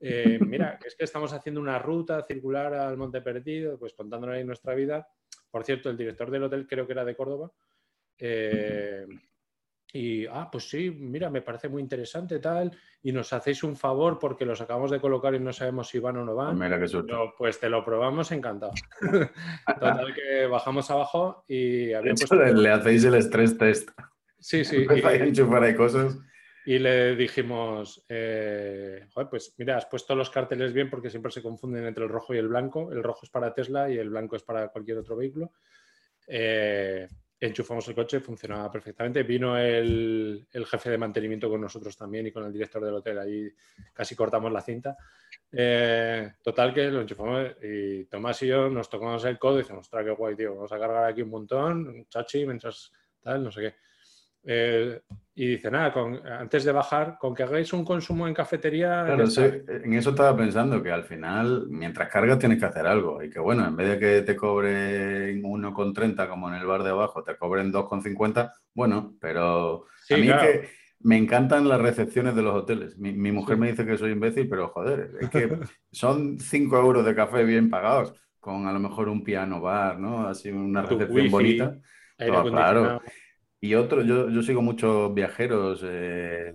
Eh, mira, es que estamos haciendo una ruta circular al Monte Perdido, pues contándonos ahí nuestra vida. Por cierto, el director del hotel creo que era de Córdoba. Eh, y, ah, pues sí, mira, me parece muy interesante tal, y nos hacéis un favor porque los acabamos de colocar y no sabemos si van o no van.
Pues mira qué
pues te lo probamos, encantado. Total que bajamos abajo y
le hacéis el estrés test.
Sí, sí.
y... cosas.
Y le dijimos, eh, pues mira, has puesto los carteles bien porque siempre se confunden entre el rojo y el blanco. El rojo es para Tesla y el blanco es para cualquier otro vehículo. Eh, enchufamos el coche, funcionaba perfectamente. Vino el, jefe de mantenimiento con nosotros también y con el director del hotel. Ahí casi cortamos la cinta. Eh, total que lo enchufamos y Tomás y yo nos tocamos el codo y decimos, ostras, qué guay, tío, vamos a cargar aquí un montón, chachi, mientras tal, no sé qué. Eh, y dice, nada, antes de bajar, con que hagáis un consumo en cafetería.
Claro, en eso estaba pensando, que al final, mientras cargas, tienes que hacer algo. Y que bueno, en vez de que te cobren 1,30 como en el bar de abajo, te cobren 2,50, bueno, pero a mí que me encantan las recepciones de los hoteles. Mi, mujer me dice que soy imbécil, pero joder, es que son 5 euros de café bien pagados, con a lo mejor un piano bar, ¿no? Así una recepción bonita. claro. Y otro, yo, yo sigo muchos viajeros eh,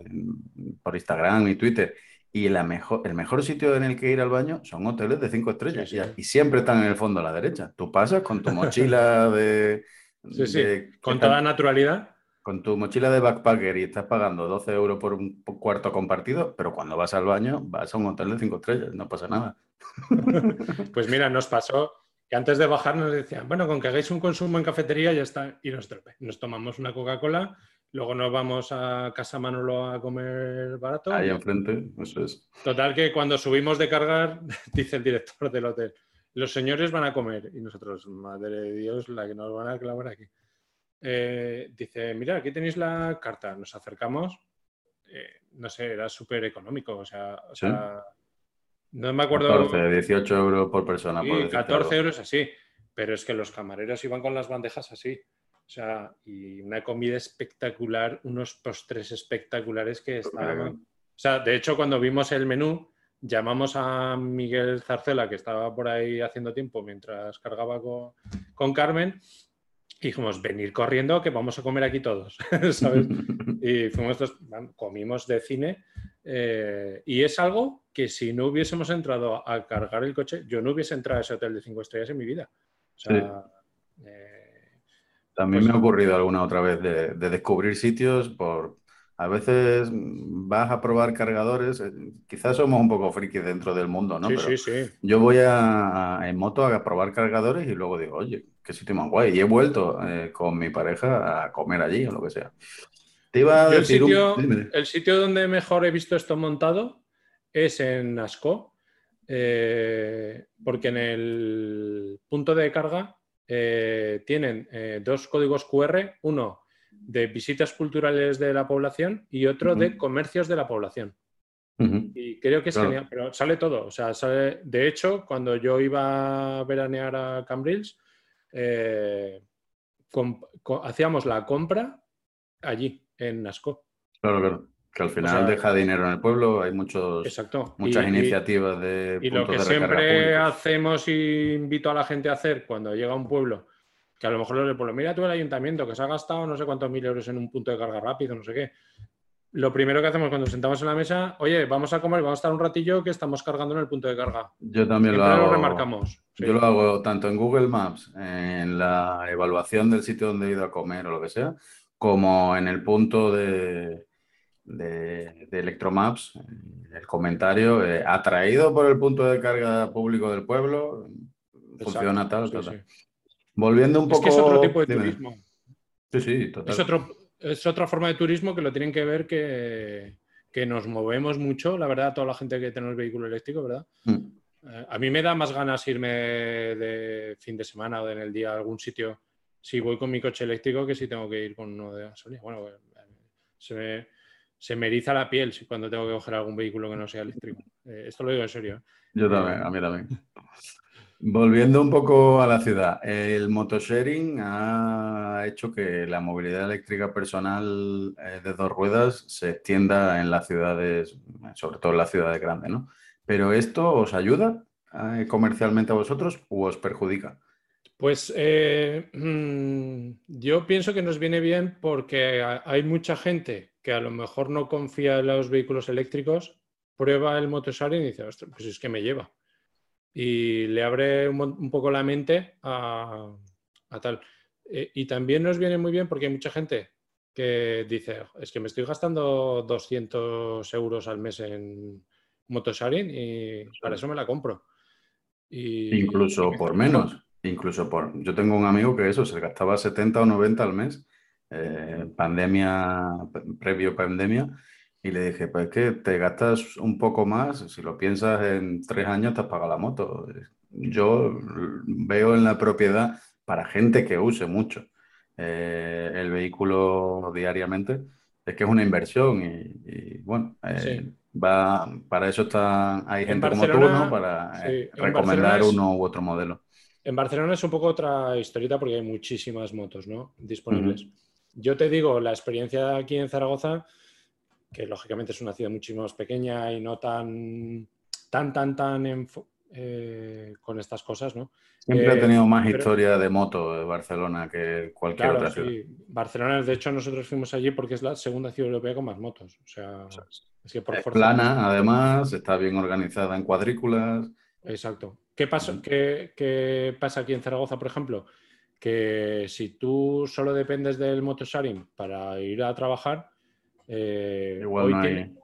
por Instagram y Twitter. Y la mejor, el mejor sitio en el que ir al baño son hoteles de cinco estrellas. Y, siempre están en el fondo a la derecha. Tú pasas con tu mochila de.
con toda naturalidad.
Con tu mochila de backpacker y estás pagando 12 euros por un cuarto compartido, pero cuando vas al baño vas a un hotel de cinco estrellas, no pasa nada.
pues mira, nos pasó que antes de bajar nos decían, bueno, con que hagáis un consumo en cafetería ya está, y nos, nos tomamos una Coca-Cola, luego nos vamos a Casa Manolo a comer barato.
Ahí enfrente, eso es.
Total que cuando subimos de cargar, dice el director del hotel, los señores van a comer, y nosotros, madre de Dios, la que nos van a clavar aquí. Eh, dice, mira, aquí tenéis la carta, nos acercamos, eh, no sé, era súper económico, o sea, o sea no me acuerdo.
14, 18 euros por persona.
Sí, 14 euros así. Pero es que los camareros iban con las bandejas así. O sea, y una comida espectacular, unos postres espectaculares que estaban. O sea, de hecho, cuando vimos el menú, llamamos a Miguel Zarcela, que estaba por ahí haciendo tiempo mientras cargaba con, con Carmen, y dijimos, venir corriendo que vamos a comer aquí todos, ¿sabes? y fuimos, comimos de cine eh, y es algo que si no hubiésemos entrado a cargar el coche, yo no hubiese entrado a ese hotel de cinco estrellas en mi vida.
Eh, También me ha pues ocurrido alguna otra vez de, descubrir sitios por... A veces vas a probar cargadores, eh, quizás somos un poco frikis dentro del mundo, ¿no?
Sí, sí, sí.
Yo voy a, en moto a probar cargadores y luego digo, oye, qué sitio más guay. Y he vuelto con mi pareja a comer allí o lo que sea
el, sitio, donde mejor he visto esto montado es en Asco, eh, porque en el punto de carga eh, tienen eh, dos códigos QR, uno de visitas culturales de la población y otro de comercios de la población. Y creo que es genial, pero sale todo. O sea, de hecho, cuando yo iba a veranear a Cambrils, hacíamos la compra allí en Nasco.
Claro, claro. Que al final deja dinero en el pueblo, hay muchos, muchas iniciativas de...
Y lo que siempre hacemos y invito a la gente a hacer cuando llega a un pueblo, que a lo mejor el pueblo, mira tú el ayuntamiento que se ha gastado no sé cuántos mil euros en un punto de carga rápido, no sé qué. Lo primero que hacemos cuando sentamos en la mesa, oye, vamos a comer, vamos a estar un ratillo que estamos cargando en el punto de carga.
Yo también lo hago.
Lo remarcamos.
Yo lo hago tanto en Google Maps, en la evaluación del sitio donde he ido a comer o lo que sea, como en el punto de, de, Electromaps, el comentario, eh, atraído por el punto de carga público del pueblo, funciona tal, Volviendo un poco...
Es que es otro tipo de turismo.
Sí, sí, total.
Es, otro, es otra forma de turismo que lo tienen que ver que, que nos movemos mucho, la verdad, toda la gente que tenemos vehículo eléctrico, ¿verdad? Mm. Eh, a mí me da más ganas irme de fin de semana o en el día a algún sitio si voy con mi coche eléctrico que si tengo que ir con uno de gasolina. Bueno, eh, se me, se me eriza la piel cuando tengo que coger algún vehículo que no sea eléctrico. Eh, esto lo digo en serio. ¿eh?
Yo también, a mí también. Volviendo un poco a la ciudad, el motosharing ha hecho que la movilidad eléctrica personal de dos ruedas se extienda en las ciudades, sobre todo en las ciudades grandes, ¿no? Pero esto os ayuda comercialmente a vosotros o os perjudica?
Pues eh, mm, yo pienso que nos viene bien porque hay mucha gente que a lo mejor no confía en los vehículos eléctricos, prueba el motosharing y dice, ostras, pues es que me lleva. Y le abre un, poco la mente a, tal. Eh, y también nos viene muy bien porque hay mucha gente que dice, es que me estoy gastando 200 euros al mes en motosharing y para eso me la compro.
Incluso por menos. Incluso por... Yo tengo un amigo que eso, se gastaba 70 o 90 al mes, eh, pandemia, previo pandemia, y le dije, pues es que te gastas un poco más, si lo piensas en tres años te has pagado la moto. Yo veo en la propiedad para gente que use mucho eh, el vehículo diariamente, es que es una inversión y, bueno, eh, va, para eso está, hay gente como tú, ¿no? Para recomendar uno u otro modelo.
En Barcelona es un poco otra historieta porque hay muchísimas motos, ¿no? Disponibles. Yo te digo, la experiencia aquí en Zaragoza que lógicamente es una ciudad muchísimo más pequeña y no tan, tan, tan, tan eh, con estas cosas, ¿no?
Siempre ha eh, tenido más historia de moto de Barcelona que cualquier otra ciudad. Sí.
Barcelona, de hecho, nosotros fuimos allí porque es la segunda ciudad europea con más motos. O sea,
es que por plana, además, está bien organizada en cuadrículas.
Exacto. ¿Qué pasa, qué, ¿Qué pasa aquí en Zaragoza, por ejemplo? Que si tú solo dependes del motosharing para ir a trabajar, eh,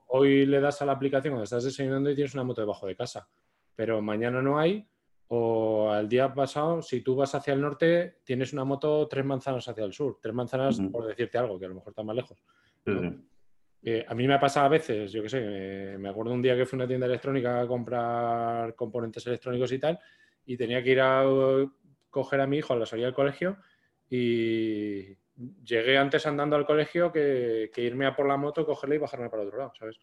hoy, le das a la aplicación cuando estás desayunando y tienes una moto debajo de casa, pero mañana no hay, o al día pasado, si tú vas hacia el norte, tienes una moto tres manzanas hacia el sur, tres manzanas por decirte algo, que a lo mejor está más lejos. Eh, a mí me ha pasado a veces, yo qué sé, me acuerdo un día que fui a una tienda electrónica a comprar componentes electrónicos y tal, y tenía que ir a coger a mi hijo a la salida del colegio y, llegué antes andando al colegio que, irme a por la moto, cogerla y bajarme para otro lado, ¿sabes?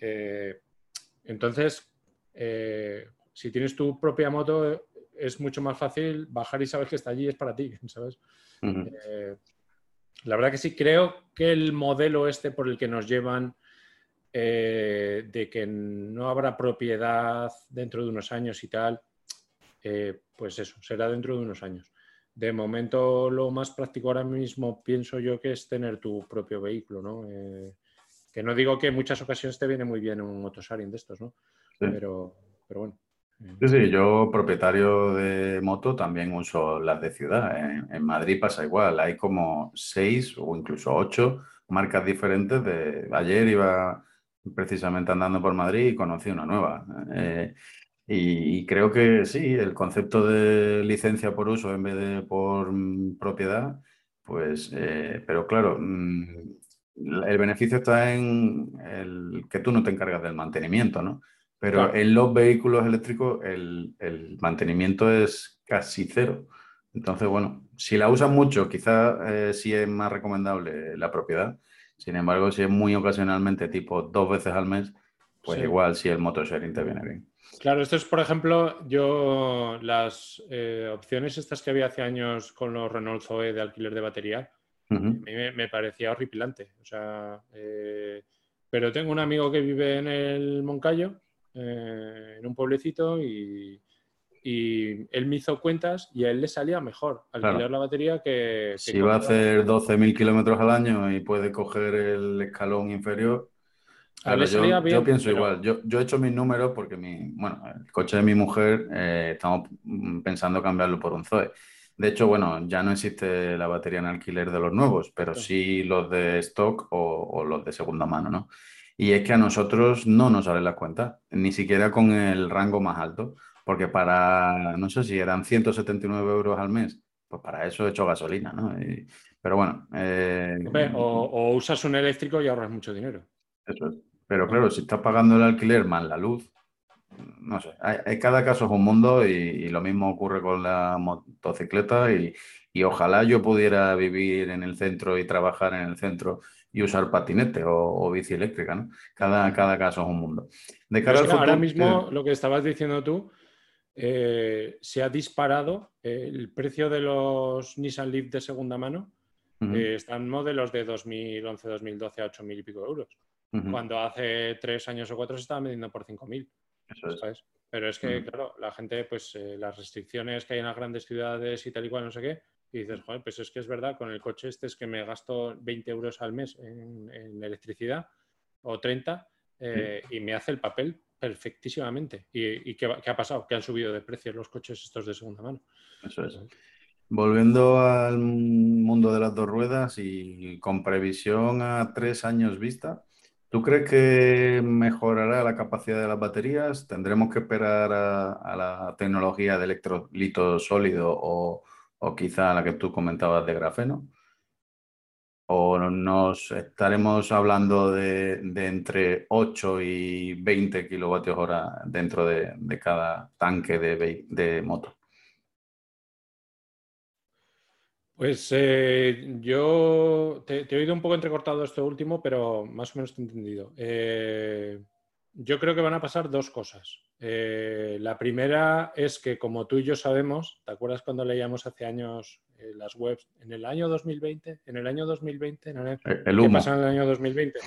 Eh, entonces, eh, si tienes tu propia moto, es mucho más fácil bajar y sabes que está allí es para ti, ¿sabes? Eh, la verdad que sí, creo que el modelo este por el que nos llevan de que no habrá propiedad dentro de unos años y tal, pues eso, será dentro de unos años. De momento, lo más práctico ahora mismo pienso yo que es tener tu propio vehículo, ¿no? Eh, que no digo que en muchas ocasiones te viene muy bien un motosharing de estos, ¿no? Pero, pero bueno.
Sí, sí, yo propietario de moto también uso las de ciudad. En, Madrid pasa igual, hay como seis o incluso ocho marcas diferentes. De... Ayer iba precisamente andando por Madrid y conocí una nueva. Eh, y, creo que sí, el concepto de licencia por uso en vez de por mm, propiedad, pues, eh, pero claro, mm, el beneficio está en el que tú no te encargas del mantenimiento, ¿no? Pero en los vehículos eléctricos el, el, mantenimiento es casi cero. Entonces, bueno, si la usas mucho, quizás eh, sí es más recomendable la propiedad. Sin embargo, si es muy ocasionalmente, tipo dos veces al mes, pues igual si el motosharing te viene bien.
Claro, esto es, por ejemplo, yo las eh, opciones estas que había hace años con los Renault Zoe de alquiler de batería, a mí me, parecía horripilante. O sea, eh, pero tengo un amigo que vive en el Moncayo, eh, en un pueblecito, y, él me hizo cuentas y a él le salía mejor alquilar la batería que...
si va a hacer 12.000 kilómetros al año y puede coger el escalón inferior, yo, pienso igual. Yo, yo, he hecho mis números porque mi, bueno, el coche de mi mujer eh, estamos pensando cambiarlo por un Zoe. De hecho, bueno, ya no existe la batería en alquiler de los nuevos, pero sí los de stock o, los de segunda mano, ¿no? Y es que a nosotros no nos sale la cuenta, ni siquiera con el rango más alto, porque para, no sé si eran 179 euros al mes, pues para eso he hecho gasolina, ¿no? pero bueno. Eh,
o, o, usas un eléctrico y ahorras mucho dinero.
Eso es. Pero claro, si estás pagando el alquiler más la luz, no sé, hay, cada caso es un mundo y, lo mismo ocurre con la motocicleta y, ojalá yo pudiera vivir en el centro y trabajar en el centro y usar patinete o, bici eléctrica, ¿no? Cada, cada caso es un mundo.
De cara ahora mismo, lo que estabas diciendo tú, eh, se ha disparado el precio de los Nissan Leaf de segunda mano. Eh, están modelos de 2011, 2012 a 8.000 y pico euros cuando hace tres años o cuatro se estaba midiendo por 5.000. Eso es. Pero es que, claro, la gente, pues eh, las restricciones que hay en las grandes ciudades y tal y cual, no sé qué, y dices, joder, pues es que es verdad, con el coche este es que me gasto 20 euros al mes en, electricidad o 30 eh, y me hace el papel perfectísimamente. ¿Y, qué, ha pasado? Que han subido de precio los coches estos de segunda mano.
Eso es. Volviendo al mundo de las dos ruedas y con previsión a tres años vista, ¿Tú crees que mejorará la capacidad de las baterías? ¿Tendremos que esperar a, la tecnología de electrolito sólido o, quizá a la que tú comentabas de grafeno? ¿O nos estaremos hablando de, entre 8 y 20 kilovatios hora dentro de, cada tanque de, de moto?
Pues eh, yo te, he oído un poco entrecortado esto último, pero más o menos te he entendido. Eh, yo creo que van a pasar dos cosas. Eh, la primera es que, como tú y yo sabemos, ¿te acuerdas cuando leíamos hace años las webs? En el año 2020, en el año 2020, en el, ¿qué pasa en el año 2020?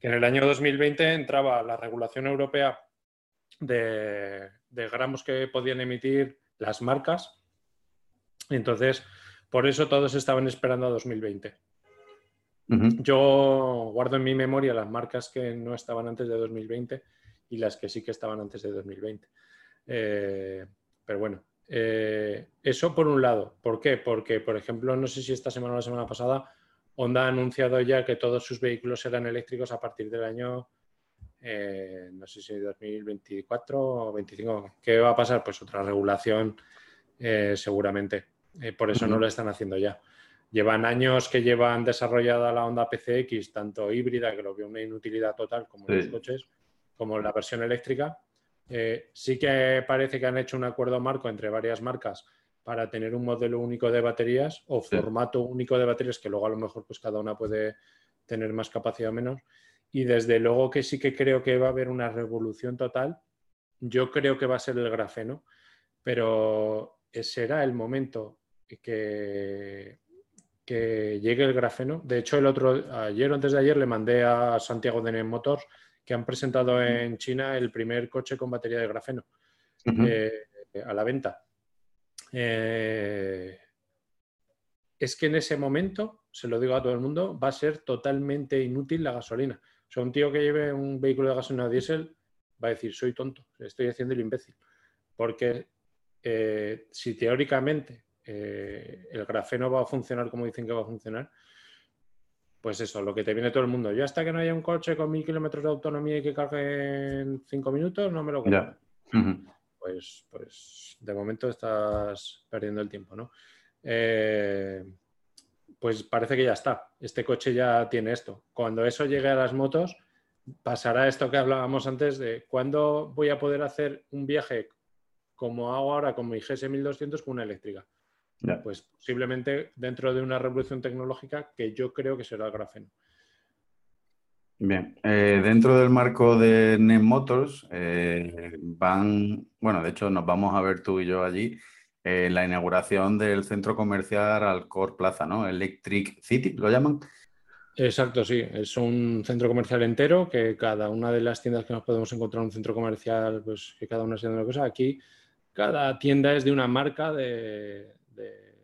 Que en el año 2020 entraba la regulación europea de, de gramos que podían emitir las marcas. Entonces, por eso todos estaban esperando a 2020. Yo guardo en mi memoria las marcas que no estaban antes de 2020 y las que sí que estaban antes de 2020. Eh, pero bueno, eh, eso por un lado. ¿Por qué? Porque, por ejemplo, no sé si esta semana o la semana pasada, Honda ha anunciado ya que todos sus vehículos serán eléctricos a partir del año, eh, no sé si 2024 o 2025. ¿Qué va a pasar? Pues otra regulación seguramente. Por eso no lo están haciendo ya. Llevan años que llevan desarrollada la Honda PCX, tanto híbrida, que lo veo una inutilidad total, como los coches, como la versión eléctrica. Eh, sí que parece que han hecho un acuerdo marco entre varias marcas para tener un modelo único de baterías o formato único de baterías, que luego a lo mejor pues cada una puede tener más capacidad o menos. Y desde luego que sí que creo que va a haber una revolución total. Yo creo que va a ser el grafeno, pero será el momento que, que llegue el grafeno. De hecho, el otro, ayer o antes de ayer le mandé a Santiago de NEM Motors que han presentado en China el primer coche con batería de grafeno eh, a la venta. Eh, es que en ese momento, se lo digo a todo el mundo, va a ser totalmente inútil la gasolina. O sea, un tío que lleve un vehículo de gasolina diésel va a decir, soy tonto, estoy haciendo el imbécil. Porque eh, si teóricamente eh, el grafeno va a funcionar como dicen que va a funcionar, pues eso, lo que te viene todo el mundo. Yo hasta que no haya un coche con mil kilómetros de autonomía y que cargue en cinco minutos, no me lo compro. pues, pues de momento estás perdiendo el tiempo, ¿no? Eh, pues parece que ya está. Este coche ya tiene esto. Cuando eso llegue a las motos, pasará esto que hablábamos antes de cuándo voy a poder hacer un viaje como hago ahora con mi GS 1200 con una eléctrica. Pues posiblemente dentro de una revolución tecnológica que yo creo que será el grafeno.
Bien, eh, dentro del marco de NEM Motors eh, van, bueno, de hecho nos vamos a ver tú y yo allí en eh, la inauguración del centro comercial Alcor Plaza, ¿no? Electric City, ¿lo llaman?
Exacto, sí. Es un centro comercial entero que cada una de las tiendas que nos podemos encontrar en un centro comercial, pues que cada una sea de una cosa. Aquí cada tienda es de una marca de, de,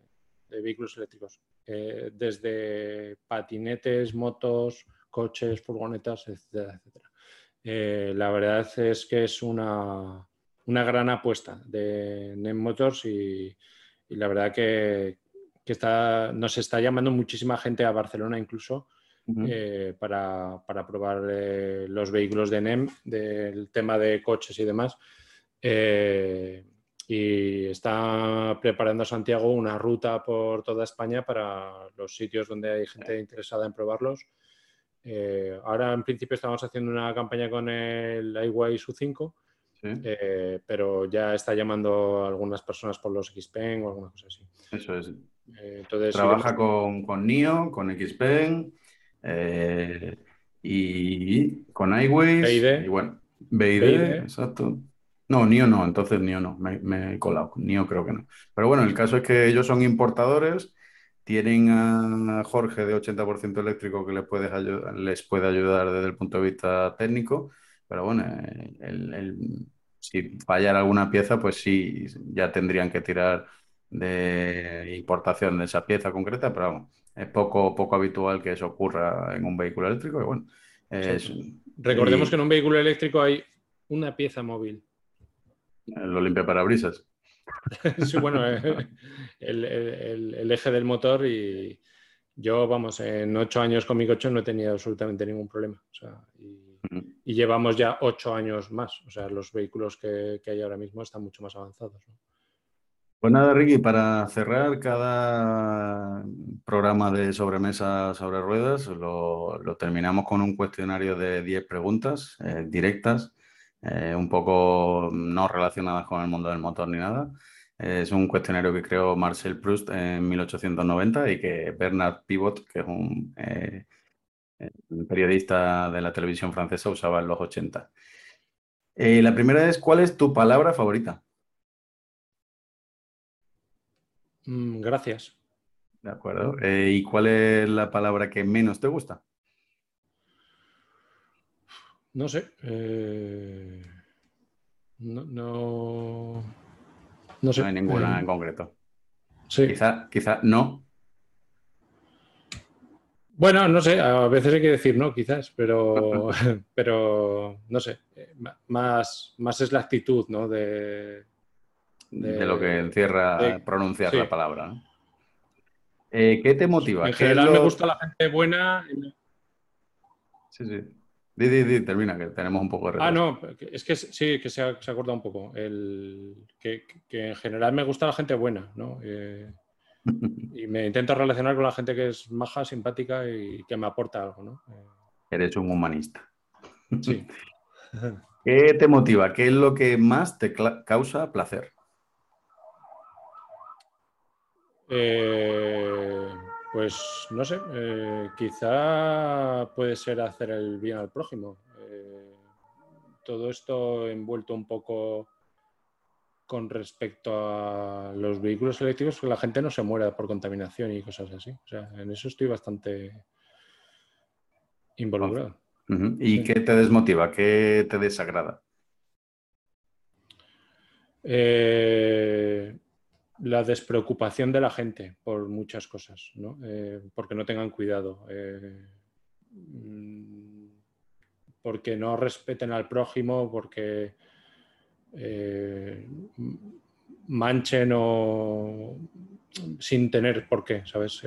vehículos eléctricos, eh, desde patinetes, motos, coches, furgonetas, etcétera, etcétera. Eh, la verdad es que es una, una gran apuesta de NEM Motors y, la verdad que, está, nos está llamando muchísima gente a Barcelona incluso eh, para, para, probar los vehículos de NEM, del tema de coches y demás y está preparando Santiago una ruta por toda España para los sitios donde hay gente interesada en probarlos. Eh, ahora en principio estamos haciendo una campaña con el iWay U5, eh, pero ya está llamando a algunas personas por los XPeng o alguna cosa así.
Eso es. Eh, entonces, Trabaja con, con, NIO, con XPeng y con iWay. Y bueno, BID, exacto. No, NIO no, entonces NIO no, me, he colado. NIO creo que no. Pero bueno, el caso es que ellos son importadores, tienen a Jorge de 80% eléctrico que les puede, les puede ayudar desde el punto de vista técnico, pero bueno, si fallara alguna pieza, pues sí, ya tendrían que tirar de importación de esa pieza concreta, pero vamos, es poco, poco habitual que eso ocurra en un vehículo eléctrico. Y bueno,
Recordemos que en un vehículo eléctrico hay una pieza móvil
lo limpia parabrisas.
sí, bueno, eh, el, eje del motor y, Yo, vamos, en ocho años con mi coche no he tenido absolutamente ningún problema. y, llevamos ya ocho años más. O sea, los vehículos que, hay ahora mismo están mucho más avanzados.
Pues nada, Ricky, para cerrar cada programa de sobremesa sobre ruedas, lo, terminamos con un cuestionario de 10 preguntas eh, directas, eh, un poco no relacionadas con el mundo del motor ni nada. Es un cuestionario que creó Marcel Proust en 1890 y que Bernard Pivot, que es un, eh, periodista de la televisión francesa, usaba en los 80. Eh, la primera es, ¿cuál es tu palabra favorita?
Mm, gracias.
De acuerdo. Eh, ¿Y cuál es la palabra que menos te gusta?
No sé. no...
No, hay ninguna eh, en concreto. Sí. Quizá, quizá no.
Bueno, no sé, a veces hay que decir no, quizás, pero, pero no sé, más, más es la actitud, ¿no? De,
de, lo que encierra pronunciar la palabra. Eh, ¿Qué te motiva?
En general me gusta la gente buena.
Sí, sí. Di, termina, que tenemos un poco de
retraso. Ah, no, es que sí, que se ha, se acordado un poco. El, que, en general me gusta la gente buena, ¿no? Eh, y me intento relacionar con la gente que es maja, simpática y que me aporta algo, ¿no? Eh,
Eres un humanista.
Sí.
¿Qué te motiva? ¿Qué es lo que más te causa placer?
Eh, pues no sé, eh, quizá puede ser hacer el bien al prójimo. Eh, todo esto envuelto un poco con respecto a los vehículos eléctricos, que la gente no se muera por contaminación y cosas así. O sea, en eso estoy bastante involucrado.
¿Y qué te desmotiva? ¿Qué te desagrada?
Eh, la despreocupación de la gente por muchas cosas, ¿no? Eh, porque no tengan cuidado, eh, mm, porque no respeten al prójimo, porque eh, manchen o sin tener por qué, ¿sabes?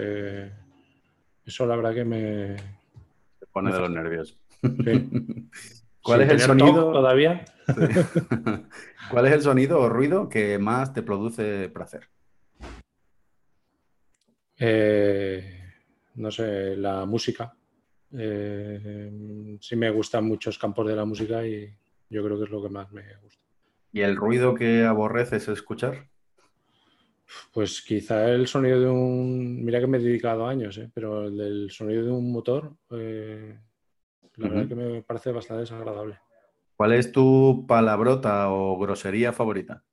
eso la verdad que me...
pone de los nervios.
¿Cuál es el sonido todavía?
¿Cuál es el sonido o ruido que más te produce placer?
Eh, no sé, la música. Eh, sí me gustan muchos campos de la música y yo creo que es lo que más me gusta.
¿Y el ruido que aborreces escuchar?
Pues quizá el sonido de un... Mira que me he dedicado años, ¿eh? pero el del sonido de un motor la verdad que me parece bastante desagradable.
¿Cuál es tu palabrota o grosería favorita?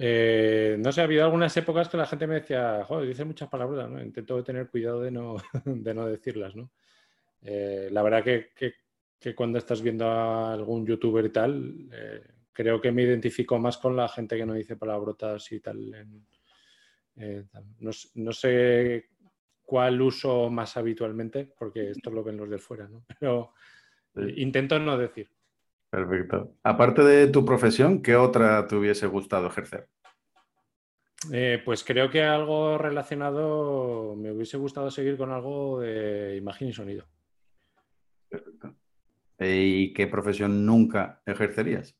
Eh, no sé, ha habido algunas épocas que la gente me decía, joder, dice muchas palabras, ¿no? Intento tener cuidado de no, de no decirlas, ¿no? Eh, la verdad que, cuando estás viendo a algún youtuber y tal, eh, creo que me identifico más con la gente que no dice palabrotas y tal. no, no, sé cuál uso más habitualmente, porque esto lo ven los de fuera, ¿no? Pero intento no decir.
Perfecto. Aparte de tu profesión, ¿qué otra te hubiese gustado ejercer?
Eh, pues creo que algo relacionado, me hubiese gustado seguir con algo de imagen y sonido.
Perfecto. ¿Y qué profesión nunca ejercerías?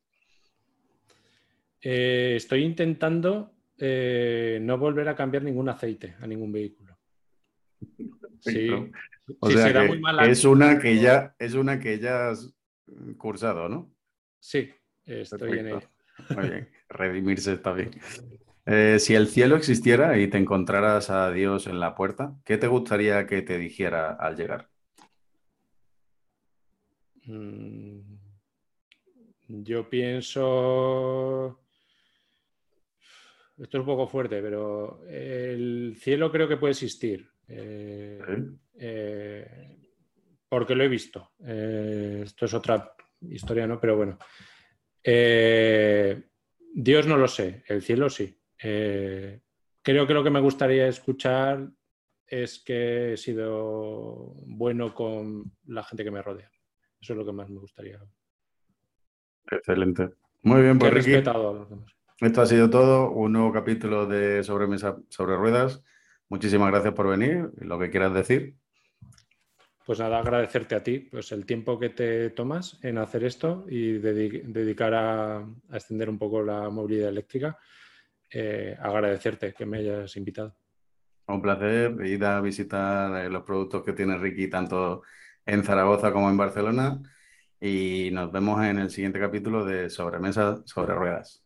Eh, estoy intentando eh, no volver a cambiar ningún aceite a ningún vehículo.
Sí, o sea es una que ya es una que ya has cursado, ¿no?
Sí, estoy en ello.
Muy bien, redimirse está bien. Eh, si el cielo existiera y te encontraras a Dios en la puerta, ¿qué te gustaría que te dijera al llegar?
Mm, yo pienso esto es un poco fuerte, pero el cielo creo que puede existir. Eh, eh, porque lo he visto. Eh, esto es otra historia, ¿no? Pero bueno. Dios no lo sé, el cielo sí. creo que lo que me gustaría escuchar es que he sido bueno con la gente que me rodea. Eso es lo que más me gustaría.
Excelente. Muy bien, pues Ricky. Esto ha sido todo, un nuevo capítulo de Sobremesa sobre Ruedas. Muchísimas gracias por venir. Lo que quieras decir.
Pues nada, agradecerte a ti pues el tiempo que te tomas en hacer esto y dedicar a, extender un poco la movilidad eléctrica. Eh, agradecerte que me hayas invitado.
Un placer ir a visitar eh, los productos que tiene Ricky tanto en Zaragoza como en Barcelona y nos vemos en el siguiente capítulo de Sobremesa sobre Ruedas.